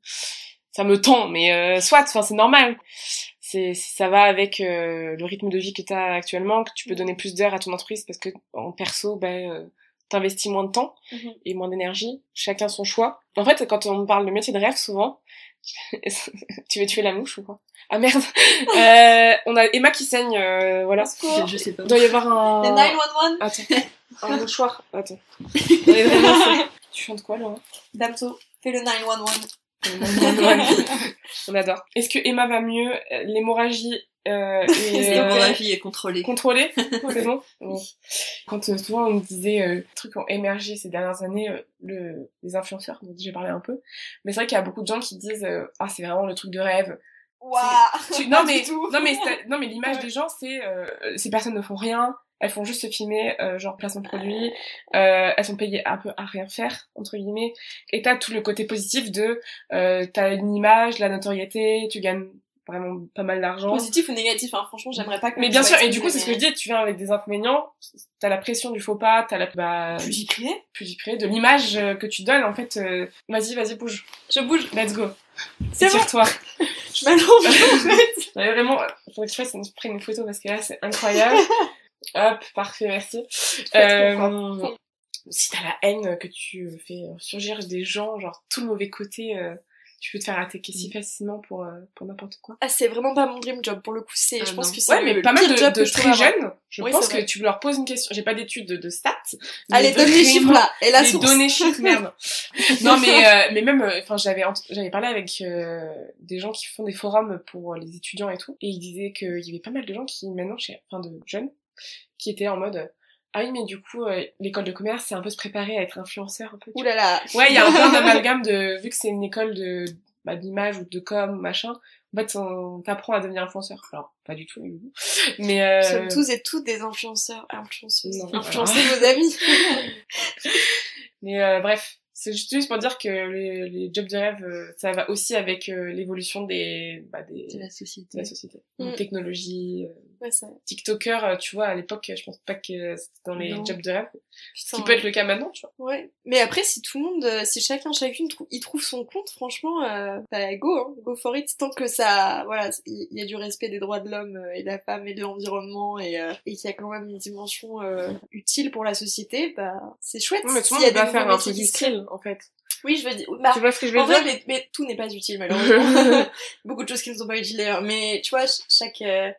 ça me tend mais euh, soit enfin c'est normal c'est ça va avec euh, le rythme de vie que tu as actuellement que tu peux donner plus d'heures à ton entreprise parce que en perso ben euh, t'investis moins de temps Mhm. et moins d'énergie chacun son choix en fait quand on parle de métier de rêve souvent tu veux tuer la mouche ou quoi? Ah merde euh, on a Emma qui saigne euh, voilà. Je sais pas. il doit y avoir un Les 911, Attends, un mouchoir. Attends. Tu chantes quoi, là? Damso, fais le 911. On adore. Est-ce que Emma va mieux Euh, L'hémorragie euh, C'est est euh, contrôlée. contrôlée? C'est bon? Bon. Quand euh, souvent on me disait euh, les trucs ont émergé ces dernières années, euh, le, les influenceurs, dont j'ai parlé un peu, mais c'est vrai qu'il y a beaucoup de gens qui disent euh, ah c'est vraiment le truc de rêve. Tu- Pas non mais non mais c'est- non mais l'image Ouais. des gens c'est euh, ces personnes ne font rien elles font juste se filmer euh, genre placement de produit euh, elles sont payées un peu à rien faire entre guillemets et t'as tout le côté positif de euh, t'as une image la notoriété tu gagnes vraiment pas mal d'argent Positif ou négatif, hein, franchement, j'aimerais pas que. mais bien sûr et du coup c'est ce que je dis tu viens avec des inconvénients t'as la pression du faux pas t'as la bah, Plus j'y priais. plus j'y prie, de l'image euh, que tu donnes en fait euh, vas-y vas-y bouge Je bouge. let's go C'est bon. tire-toi Je m'allonge en fait. Vraiment, faudrait que je fasse une, une photo parce que là, c'est incroyable. Hop, parfait, merci. Euh, si t'as la haine que tu fais surgir des gens, genre tout le mauvais côté, euh, tu peux te faire attaquer si facilement pour, euh, pour n'importe quoi. Ah, c'est vraiment pas mon dream job pour le coup. C'est, Ah, je pense non. que c'est Ouais, mais le pas mal de, très jeunes, je Oui, pense que tu leur poses une question. J'ai pas d'études de, de stats. Allez, donne les chiffres là. Et la les source. données chiffres, merde. non, mais, euh, mais même, euh, enfin, j'avais, j'avais parlé avec euh, des gens qui font des forums pour les étudiants et tout, et ils disaient qu'il y avait pas mal de gens qui, maintenant, chez, enfin, de jeunes, qui étaient en mode, ah oui, mais du coup, euh, l'école de commerce, c'est un peu se préparer à être influenceur, un peu. Ouh là là. Ouais, il y a un peu un amalgame de, vu que c'est une école de, bah, d'image ou de com, machin, en fait, on t'apprend à devenir influenceur. Alors, pas du tout. Mais, euh... Nous sommes tous et toutes des influenceurs, influenceuses. Non, Influencez vos amis. Mais euh, bref, c'est juste pour dire que les, les jobs de rêve, euh, ça va aussi avec l'évolution des, bah, des, C'est la de société. la société. Mm. Les technologies, euh, Ouais, ça. TikToker, euh, tu vois, à l'époque, je pense pas que c'était dans les Non. jobs de rêve. Putain. qui peut être le cas maintenant, tu vois. Ouais. Mais après, si tout le monde, euh, si chacun, chacune trou- y trouve son compte, franchement, euh, bah, go, hein, go for it. Tant que ça, voilà, il y, a du respect des droits de l'homme et de la femme et de l'environnement et, euh, et qu'il y a quand même une dimension euh, utile pour la société, bah, c'est chouette. Non, mais tout le monde va faire un truc utile, en fait. Oui, je veux dire, bah, tu vois ce que je veux en dire? vrai, mais, mais tout n'est pas utile, malheureusement. beaucoup de choses qui ne sont pas utiles d'ailleurs. Mais tu vois, ch- chaque, euh,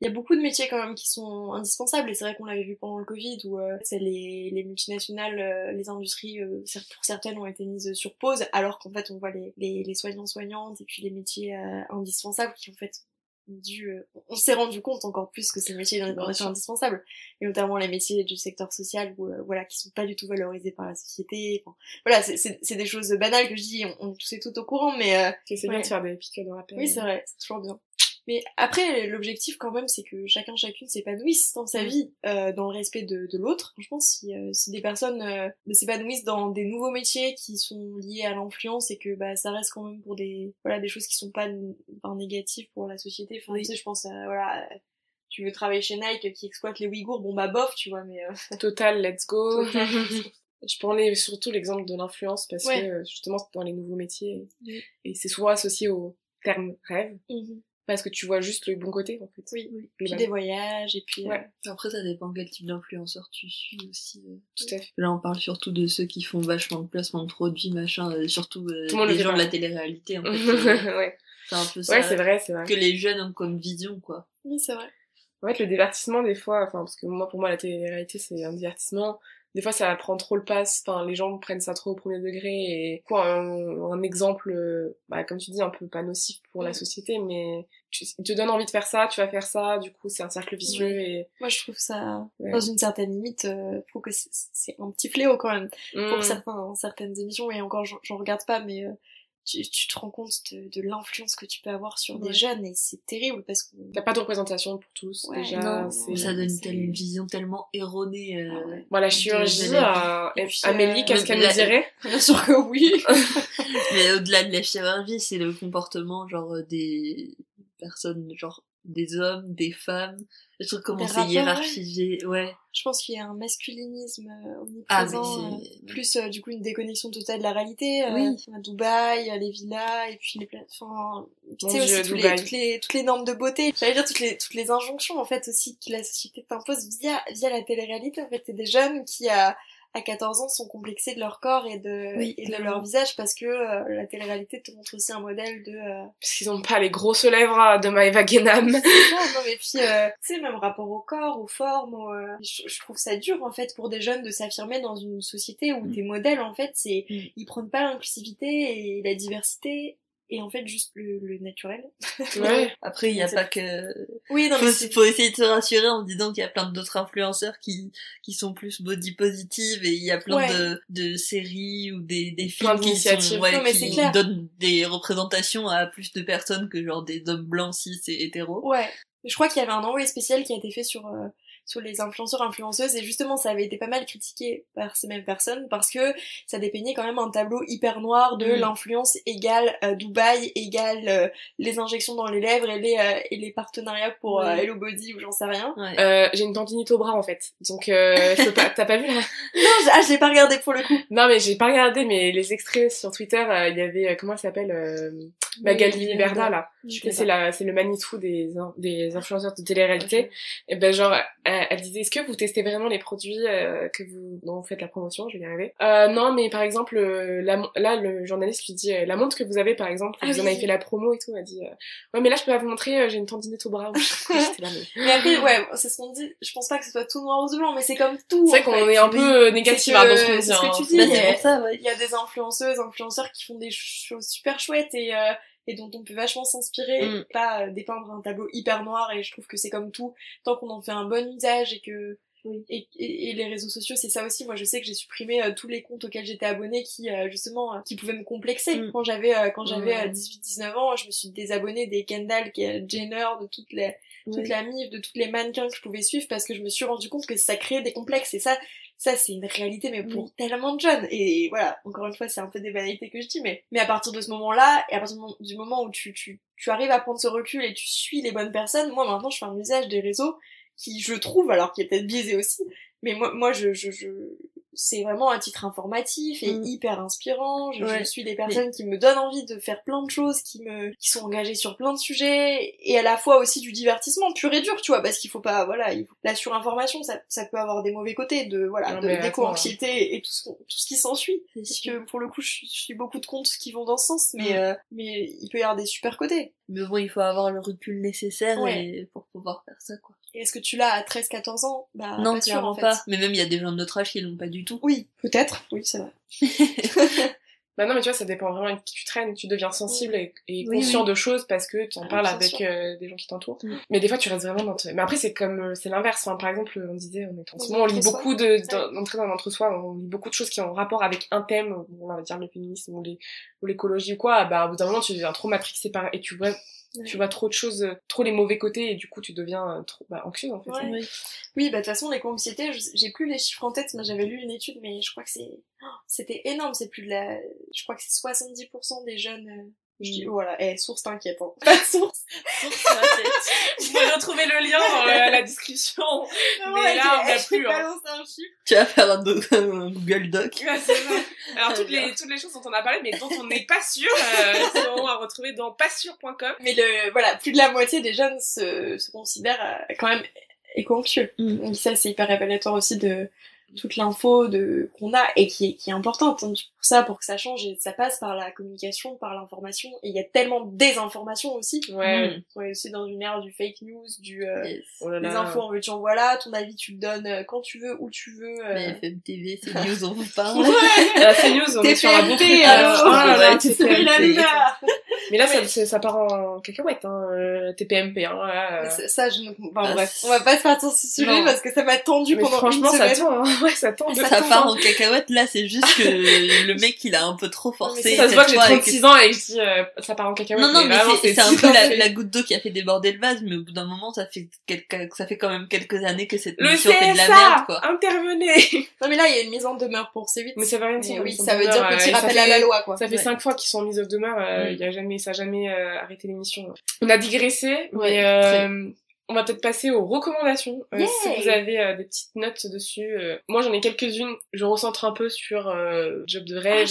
il y a beaucoup de métiers quand même qui sont indispensables et c'est vrai qu'on l'avait vu pendant le Covid où euh, c'est les, les multinationales, euh, les industries euh, pour certaines ont été mises sur pause alors qu'en fait on voit les, les, les soignants soignantes et puis les métiers euh, indispensables qui en fait dû, euh, on s'est rendu compte encore plus que ces métiers sûr. indispensables et notamment les métiers du secteur social où euh, voilà qui sont pas du tout valorisés par la société Enfin, voilà c'est- des choses banales que je dis on, on est tous et toutes au courant mais euh, C'est bien de faire des piqûres de rappel. oui, c'est vrai, c'est toujours bien. Mais après, l'objectif quand même, c'est que chacun chacune s'épanouisse dans sa vie, euh, dans le respect de, de l'autre. Franchement, si, euh, si des personnes euh, s'épanouissent dans des nouveaux métiers qui sont liés à l'influence et que bah ça reste quand même pour des voilà des choses qui sont pas enfin, négatives pour la société. Enfin, Oui. tu sais, je pense à voilà. Tu veux travailler chez Nike qui exploite les Ouïghours, bon bah bof, tu vois, mais euh, Total, let's go. Total. Je prenais surtout l'exemple de l'influence parce Ouais. que euh, justement c'est dans les nouveaux métiers Oui. et c'est souvent associé au terme rêve Mhm. Parce que tu vois juste le bon côté en fait. oui, oui. Puis des voyages et puis euh, Ouais. Après, ça dépend quel type d'influenceur tu suis aussi. euh. Tout à fait. Là, on parle surtout de ceux qui font vachement de placement de produits, machin, euh, surtout euh, Tout le monde le les gens de la télé-réalité, en fait. ouais. c'est un peu ça ouais, c'est vrai, c'est vrai. que les jeunes ont comme vision, quoi. oui, c'est vrai. En fait, le divertissement, des fois, enfin, parce que moi, pour moi, la télé-réalité, c'est un divertissement. Des fois, ça prend trop le pass. Enfin, les gens prennent ça trop au premier degré. Et quoi, un, un exemple, euh, bah, comme tu dis, un peu pas nocif pour la Mm. société, mais tu, il te donne envie de faire ça, tu vas faire ça. Du coup, c'est un cercle vicieux et Moi, je trouve ça, Ouais. dans une certaine limite, euh, je trouve que c'est- un petit fléau quand même. pour Mm. certains, certaines émissions, et encore j'en j'en regarde pas, mais euh, tu, tu te rends compte de, de l'influence que tu peux avoir sur Ouais. des jeunes et c'est terrible parce que T'as pas de représentation pour tous, Ouais, déjà. non, c'est- ça donne telle- une vision tellement erronée. euh, Ah ouais. Bon, la chirurgie, euh, Et puis, Amélie, euh, qu'est-ce qu'elle la- nous dirait bien sûr que oui. Mais au-delà de la chirurgie, c'est le comportement genre euh, des personnes, genre des hommes, des femmes. Je trouve comment c'est hiérarchisé. Ouais. Je pense qu'il y a un masculinisme euh, Ah, omniprésent, c'est- euh, plus euh, du coup une déconnexion totale de la réalité. euh, Oui. À Dubaï, euh, les villas, et puis les enfin, tu sais aussi tous les, toutes les toutes les normes de beauté. J'allais dire toutes les toutes les injonctions en fait aussi que la société t'impose via via la télé-réalité. En fait, c'est des jeunes qui à à 14 ans sont complexés de leur corps et de Oui, et de leur visage parce que euh, la télé-réalité te montre aussi un modèle de euh, Parce qu'ils ont pas les grosses lèvres de Maëva Guénam. non, non, mais puis, euh, tu sais, même rapport au corps, aux formes, au, euh, je, je trouve ça dur, en fait, pour des jeunes de s'affirmer dans une société où Mm. tes modèles, en fait, c'est, Mm. ils prennent pas l'inclusivité et la diversité, et en fait, juste le, le naturel. Ouais. Après, il y a pas que. Oui, non, Faut, mais faut essayer de se rassurer en disant qu'il y a plein d'autres influenceurs qui qui sont plus body positive et il y a plein Ouais. de de séries ou des des films qui sont ouais, Non, qui donnent des représentations à plus de personnes que genre des hommes blancs cis et hétéros. Ouais. Je crois qu'il y avait un envoyé spécial qui a été fait sur, euh, sur les influenceurs influenceuses et justement ça avait été pas mal critiqué par ces mêmes personnes parce que ça dépeignait quand même un tableau hyper noir de Mm. l'influence égale euh, Dubaï égale euh, les injections dans les lèvres et les euh, et les partenariats pour euh, Oui. Hello Body ou j'en sais rien. Ouais. Euh, j'ai une tendinite au bras en fait. Donc euh, je pas- t'as pas vu là? Non, j'- ah je l'ai pas regardé pour le coup. Non mais j'ai pas regardé mais les extraits sur Twitter, euh, il y avait euh, comment elle s'appelle euh, Magali Berda là. Je C'est la c'est le Manitou des des influenceurs de télé-réalité. Et ben genre elle, elle disait est-ce que vous testez vraiment les produits euh, que vous dont vous faites la promotion, je vais y arriver. Euh, non mais par exemple euh, la là le journaliste lui dit euh, la montre que vous avez par exemple, Ah vous en avez fait la promo et tout, elle dit euh, ouais mais là je peux pas vous montrer, j'ai une tendinite au bras. Là, mais- Mais après ouais, c'est ce qu'on dit. Je pense pas que ce soit tout noir ou tout blanc, mais c'est comme tout. C'est qu'on est un peu négatif hein, dans ce qu'on dit. c'est ce que hein. tu dis. Bah, il y a- ouais. il y a des influenceuses, influenceurs qui font des choses super chouettes et, euh, et dont on peut vachement s'inspirer, Mm. pas euh, dépeindre un tableau hyper noir et je trouve que c'est comme tout, tant qu'on en fait un bon usage et que Oui. et, et, et les réseaux sociaux c'est ça aussi, moi je sais que j'ai supprimé euh, tous les comptes auxquels j'étais abonnée qui euh, justement euh, qui pouvaient me complexer Mm. quand j'avais quand j'avais Mm. euh, 18-19 ans, je me suis désabonnée des Kendall, Jenner, de toutes les toute Oui. la mif, de toutes les mannequins que je pouvais suivre parce que je me suis rendu compte que ça créait des complexes et ça, ça c'est une réalité mais pour tellement de jeunes. Et voilà, encore une fois c'est un peu des banalités que je dis mais, mais à partir de ce moment-là et à partir du moment- du moment où tu, tu, tu arrives à prendre ce recul et tu suis les bonnes personnes, moi maintenant je fais un usage des réseaux qui je trouve, alors qui est peut-être biaisé aussi, mais moi, moi je, je, je, c'est vraiment un titre informatif et Mm. hyper inspirant. Je, suis des personnes qui me donnent envie de faire plein de choses, qui me, qui sont engagées sur plein de sujets et à la fois aussi du divertissement pur et dur, tu vois, parce qu'il faut pas, voilà, il faut- la surinformation, ça, ça peut avoir des mauvais côtés de, voilà, Non, de d'éco-anxiété et tout ce, qu'on- tout ce qui s'ensuit. C'est Parce que pour le coup, je, je suis beaucoup de comptes qui vont dans ce sens, mais, euh, mais il peut y avoir des super côtés. Mais bon, il faut avoir le recul nécessaire Ouais. et pour pouvoir faire ça, quoi. Et est-ce que tu l'as à 13-14 ans? Bah, non, pas en fait. pas. Mais même, il y a des gens de notre âge qui l'ont pas du tout. Oui, peut-être. Oui, c'est vrai. Bah non, mais tu vois, ça dépend vraiment avec qui tu traînes. Tu deviens sensible et, et Oui, conscient oui. de choses parce que tu en Ah, parles avec euh, des gens qui t'entourent. Mais des fois, tu restes vraiment dans... Mais après, c'est comme... euh, C'est l'inverse. Enfin, par exemple, on disait, on est en ce moment, on lit beaucoup de... Dans- d'entrer dans l'entre-soi, on lit beaucoup de choses qui ont rapport avec un thème, on va dire le féminisme ou les- ou l'écologie ou quoi. Bah, au bout d'un moment, tu deviens trop matrixé par... Et tu vois... Tu vois trop de choses, euh, trop les mauvais côtés et du coup tu deviens euh, trop bah, anxieux en fait. Ouais. Oui. Oui, bah de toute façon, l'éco-anxiété, je- j'ai plus les chiffres en tête, mais j'avais lu une étude, mais je crois que c'est... oh, C'était énorme, c'est plus de la... Je crois que c'est 70% des jeunes... Je dis, voilà, eh, source t'inquiète, hein. Pas de source. Vous pouvez retrouver le lien dans euh, la description. Mais là, on a plus, hein. balancé un chiffre. Tu vas faire un, do- un Google Doc. Ouais, c'est ça. Alors toutes les, toutes les choses dont on a parlé mais dont on n'est pas sûr, euh, seront à retrouver dans passure.com. Mais le, voilà, plus de la moitié des jeunes se, se considèrent euh, quand même éco-anxieux. Mm. Donc ça, c'est hyper révélateur aussi de toute l'info de qu'on a et qui est, qui est importante. Donc, pour ça, pour que ça change, et ça passe par la communication, par l'information. Et il y a tellement de désinformation aussi. Ouais. Mm. On est aussi dans une ère du fake news, du euh, Yes. Oh là des là. infos en veux tu en voilà, ton avis tu le donnes euh, quand tu veux, où tu veux. euh. Mais FM TV, c'est news, on vous parle. Euh, c'est news, on est sur la boucle. alors. oh là là, Ouais, TPMP. C'est la lumière. Mais là, Ouais. ça, ça, part en cacahuète, hein, euh, TPMP, hein, là, euh. Ça, ça, je ne... Enfin, Ah, bref, on va pas se partir sur ce sujet Non. parce que ça m'a tendu pendant franchement, une ça tend, hein. Ouais, ça de Ça part hein. en cacahuète, là, c'est juste que le mec, il a un peu trop forcé. Ça se voit que j'ai fois avec- 36 ans et je dis, euh, ça part en cacahuète. Non, non, mais c'est un peu la, goutte d'eau qui a fait déborder le vase, mais au bout d'un moment, ça fait quelques, ça fait quand même quelques années que cette Le émission fait de la merde, quoi. intervenez Non mais là, il y a une mise en demeure pour C8. Mais ça veut rien dire. oui, ça veut dire euh, petit ça rappel fait- à la loi, quoi. Ça fait Ouais. cinq fois qu'ils sont mis au demeure, euh, Mm. il y a jamais, ça a jamais euh, arrêté l'émission. On a digressé, Ouais, mais euh, on va peut-être passer aux recommandations. Euh, si vous avez euh, des petites notes dessus, euh, moi j'en ai quelques-unes. Je recentre un peu sur job de Ah, rêve.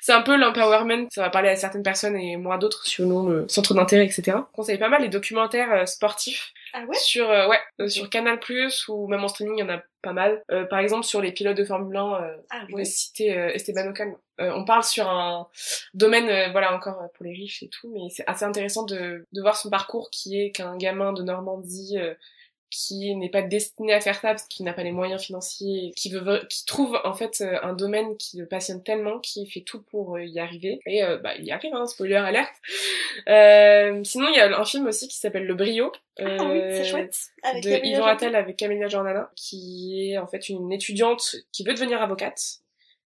c'est un peu l'empowerment. Ça va parler à certaines personnes et moi à d'autres selon le centre d'intérêt, etc. Je conseille pas mal les documentaires sportifs Ah ouais? sur euh, ouais euh, sur Canal Plus ou même en streaming, il y en a pas mal. Euh, par exemple sur les pilotes de Formule 1. euh, Ah je ouais. vais citer Esteban Ocon. Euh, on parle sur un domaine, euh, voilà, encore euh, pour les riches et tout, mais c'est assez intéressant de, de voir son parcours qui est qu'un gamin de Normandie euh, qui n'est pas destiné à faire ça parce qu'il n'a pas les moyens financiers, qui veut, qui trouve en fait un domaine qui le passionne tellement, qui fait tout pour y arriver. Et bah, il y arrive, hein, spoiler alerte. Euh, sinon, il y a un film aussi qui s'appelle Le Brio. Ah oui, c'est chouette. Avec de Camilla avec Camélia Jordana, qui est en fait une étudiante qui veut devenir avocate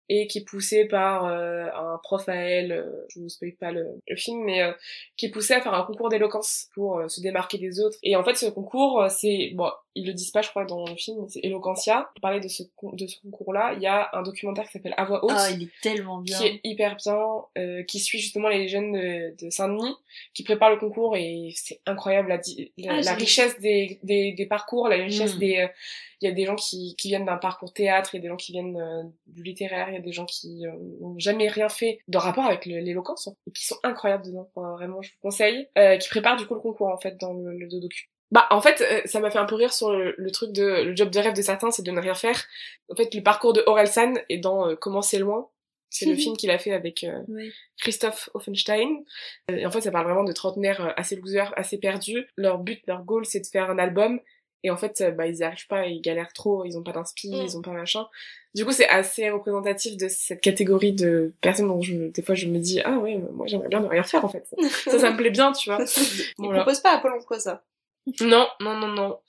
et qui est poussée par euh, un prof à elle, euh, je vous spoil pas le, le film, mais euh, qui est poussée à faire un concours d'éloquence pour euh, se démarquer des autres. Et en fait, ce concours, euh, c'est bon, ils le disent pas, je crois, dans le film, c'est Eloquentia. Pour parler de ce de ce concours-là, il y a un documentaire qui s'appelle À voix haute Ah, il est tellement bien. qui est hyper bien, euh, qui suit justement les jeunes de, de Saint-Denis, qui préparent le concours et c'est incroyable la, la, Ah, la richesse des, des, des parcours, la richesse Mm. des... euh, Il y a des gens qui, qui viennent d'un parcours théâtre, il y a des gens qui viennent du littéraire, y a des gens qui euh, n'ont jamais rien fait de rapport avec l'éloquence hein, et qui sont incroyables dedans. Enfin, vraiment, je vous conseille. Euh, qui préparent du coup le concours en fait dans le, le docu. Bah en fait, euh, ça m'a fait un peu rire sur le, le truc de le job de rêve de certains, c'est de ne rien faire. En fait, le parcours de Orelsan est dans euh, Comment c'est loin. C'est le film qu'il a fait avec euh, Oui. Christophe Offenstein. Euh, Et en fait, ça parle vraiment de trentenaires euh, assez losers, assez perdus. Leur but, leur goal, c'est de faire un album. Et en fait, euh, bah, ils y arrivent pas, ils galèrent trop, ils ont pas d'inspi, Mm. ils ont pas machin. Du coup, c'est assez représentatif de cette catégorie de personnes dont je, des fois, je me dis, ah ouais, moi, j'aimerais bien ne rien faire, en fait. Ça, ça me plaît bien, tu vois. Il Voilà. propose pas à Pôle emploi ça. Non, non, non, non.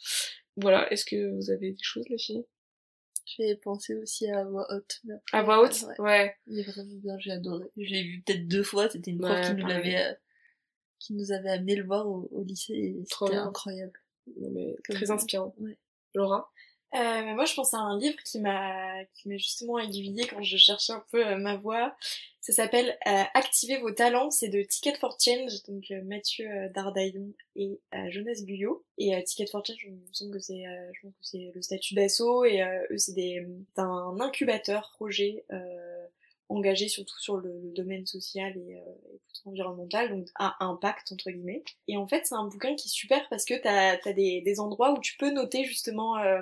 Voilà. Est-ce que vous avez des choses, les filles? J'ai pensé aussi à voix haute. À voix haute? ouais. Ouais. Il est vraiment bien, j'ai adoré. Je l'ai vu peut-être deux fois, c'était une prof Ouais, qui nous l'avait, euh, qui nous avait amené le voir au, au lycée c'était incroyable. Non, mais Comme très inspirant. Ouais. Laura? Euh, moi, je pense à un livre qui m'a qui m'a justement aiguillé quand je cherchais un peu euh, ma voix. Ça s'appelle euh, Activez vos talents. C'est de Ticket for Change, donc euh, Mathieu euh, Dardaillon et Jonas Guyot. Et Ticket for Change, je me semble que c'est je pense que c'est le statut d'assaut et eux c'est des un incubateur projet engagé surtout sur le, le domaine social et, euh, environnemental, donc à impact entre guillemets. Et en fait, c'est un bouquin qui est super parce que t'as as des, des endroits où tu peux noter justement euh,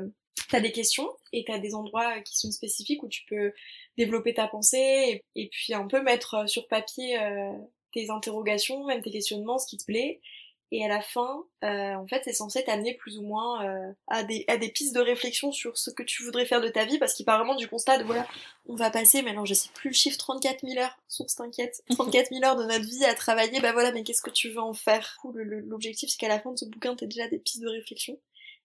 T'as des questions et t'as des endroits qui sont spécifiques où tu peux développer ta pensée et, et puis un peu mettre euh, sur papier euh, tes interrogations, même tes questionnements, ce qui te plaît. Et à la fin, euh, en fait, c'est censé t'amener plus ou moins euh, à, des, à des pistes de réflexion sur ce que tu voudrais faire de ta vie, parce qu'il part vraiment du constat de voilà, on va passer, maintenant je sais plus le chiffre, 34 000 heures, source t'inquiète, 34 000 heures de notre vie à travailler, bah voilà, mais qu'est-ce que tu veux en faire? L'objectif, c'est qu'à la fin de ce bouquin, t'aies déjà des pistes de réflexion.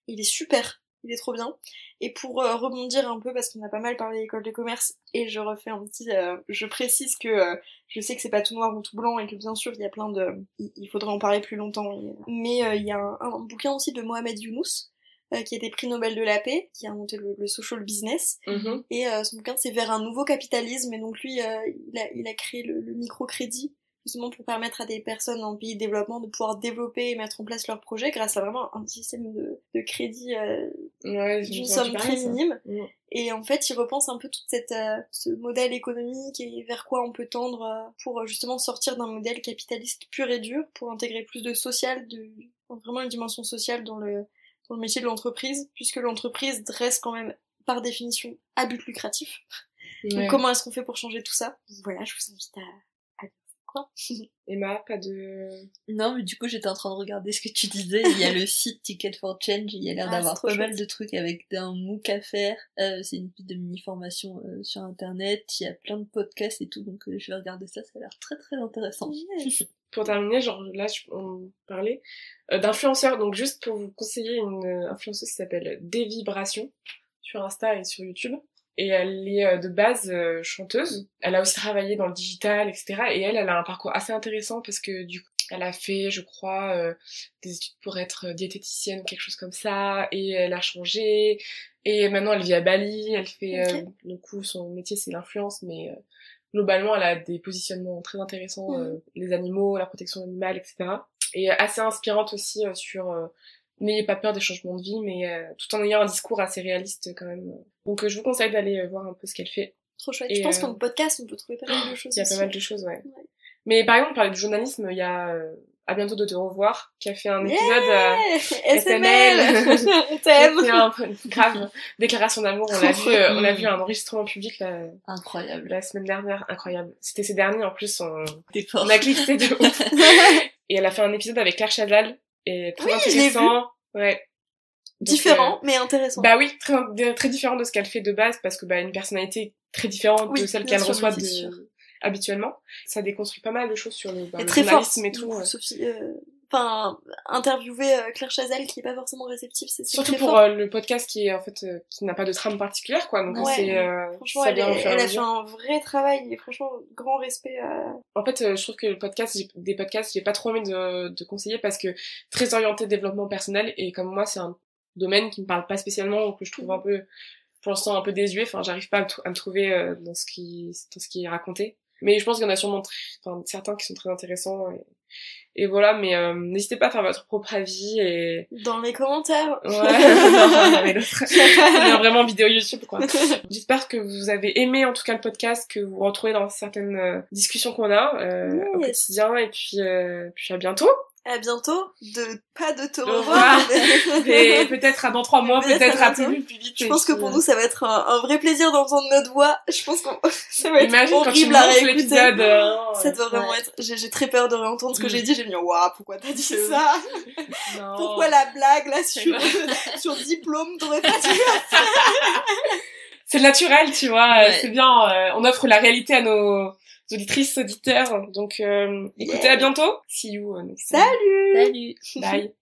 Il est super, il est trop bien. Et pour euh, rebondir un peu, parce qu'on a pas mal parlé d'école de commerce, et je refais un petit... euh, je précise que euh, je sais que c'est pas tout noir ou tout blanc, et que bien sûr, il y a plein de... Il, faudrait en parler plus longtemps. et- Mais euh, il y a un, un bouquin aussi de Mohamed Younous, euh, qui a été prix Nobel de la paix, qui a inventé le, le social business. Mhm. Et euh, son bouquin, c'est vers un nouveau capitalisme. Et donc lui, euh, il, a, il a créé le, le microcrédit, justement pour permettre à des personnes en pays de développement de pouvoir développer et mettre en place leurs projets grâce à vraiment un système de, de crédit euh, Ouais, d'une somme très minime. Mm. Et en fait, il repense un peu tout cette, euh, ce modèle économique et vers quoi on peut tendre euh, pour euh, justement sortir d'un modèle capitaliste pur et dur, pour intégrer plus de social, de vraiment une dimension sociale dans le, dans le métier de l'entreprise, puisque l'entreprise reste quand même par définition à but lucratif. Ouais. Donc comment est-ce qu'on fait pour changer tout ça? Voilà, je vous invite à Quoi Emma, pas de... Non, mais du coup, j'étais en train de regarder ce que tu disais. Il y a le site Ticket for Change. Il y a l'air Ah, d'avoir pas mal de trucs avec un MOOC à faire. Euh, c'est une petite de mini-formation euh, sur Internet. Il y a plein de podcasts et tout. Donc, euh, je vais regarder ça. Ça a l'air très très intéressant. Pour terminer, genre là, je, on parlait euh, d'influenceurs. Donc juste pour vous conseiller une influenceuse qui s'appelle Dévibration sur Insta et sur YouTube. Et elle est euh, de base euh, chanteuse. Elle a aussi travaillé dans le digital, etc. Et elle, elle a un parcours assez intéressant parce que du coup, elle a fait, je crois, euh, des études pour être diététicienne ou quelque chose comme ça. Et elle a changé. Et maintenant, elle vit à Bali. Elle fait, euh, le coup, son métier, c'est l'influence, mais euh, globalement, elle a des positionnements très intéressants, euh, les animaux, la protection animale, etc. Et euh, assez inspirante aussi euh, sur euh, n'ayez pas peur des changements de vie, mais euh, tout en ayant un discours assez réaliste quand même. Donc euh, je vous conseille d'aller euh, voir un peu ce qu'elle fait. Trop chouette. Et, je pense euh, qu'en podcast, on peut trouver pas mal de choses. Il y a aussi. pas mal de choses, ouais. Ouais. Mais par exemple, on parlait du journalisme, il y a euh, à bientôt de te revoir, qui a fait un Yeah épisode euh, SML fait un peu grave déclaration d'amour. On l'a vu, euh, on a vu un enregistrement public la, Incroyable. la semaine dernière, incroyable. C'était ces derniers en plus, on, on a cliqué de ouf. Et elle a fait un épisode avec Claire Chazal, et très Oui, intéressant. Ouais. Donc, Différent, euh, mais intéressant. bah oui, très, très différent de ce qu'elle fait de base, parce que bah une personnalité très différente Oui, de celle qu'elle reçoit de- habituellement. Ça déconstruit pas mal de choses sur le, bah, Et le très journalisme et du tout. coup, ouais. Sophie, euh, enfin, interviewer euh, Claire Chazal qui est pas forcément réceptive, c'est Surtout pour euh, le podcast qui est en fait euh, qui n'a pas de trame particulière quoi. Donc Ouais. c'est euh, Franchement, elle, est- elle a fait un vrai travail et franchement, grand respect à... En fait, euh, je trouve que le podcast, des podcasts, j'ai pas trop envie de, de conseiller parce que très orienté développement personnel et comme moi, c'est un domaine qui me parle pas spécialement ou que je trouve un peu, pour l'instant, un peu désuet. Enfin, j'arrive pas à, à me trouver euh, dans ce qui, dans ce qui est raconté. Mais je pense qu'il y en a sûrement très- enfin, certains qui sont très intéressants et, et voilà. Mais euh, n'hésitez pas à faire votre propre avis et Dans les commentaires. ouais, non, mais l'autre, c'est vraiment vidéo YouTube quoi. J'espère que vous avez aimé en tout cas le podcast, que vous retrouvez dans certaines euh, discussions qu'on a euh, au Yes. quotidien et puis, euh, puis à bientôt. À bientôt. De pas de te Au revoir. revoir. mais- Et peut-être à dans trois mois, Peut-être à à plus, vite. Je pense que pour euh, nous, ça va être un, un vrai plaisir d'entendre notre voix. Je pense que ça va être Imagine quand tu à réécouter. l'épisode. euh, Ça doit vraiment Ouais. être. J'ai très peur de réentendre ce que Mm. j'ai dit. J'ai mis waouh, pourquoi t'as dit ça non. Pourquoi la blague là sur sur diplôme T'aurais pas dû C'est naturel, tu vois. Ouais. C'est bien. euh, on offre la réalité à nos auditrices, auditeurs. Donc, euh, écoutez, Yeah. à bientôt. See you. euh, next time. Salut Salut Bye.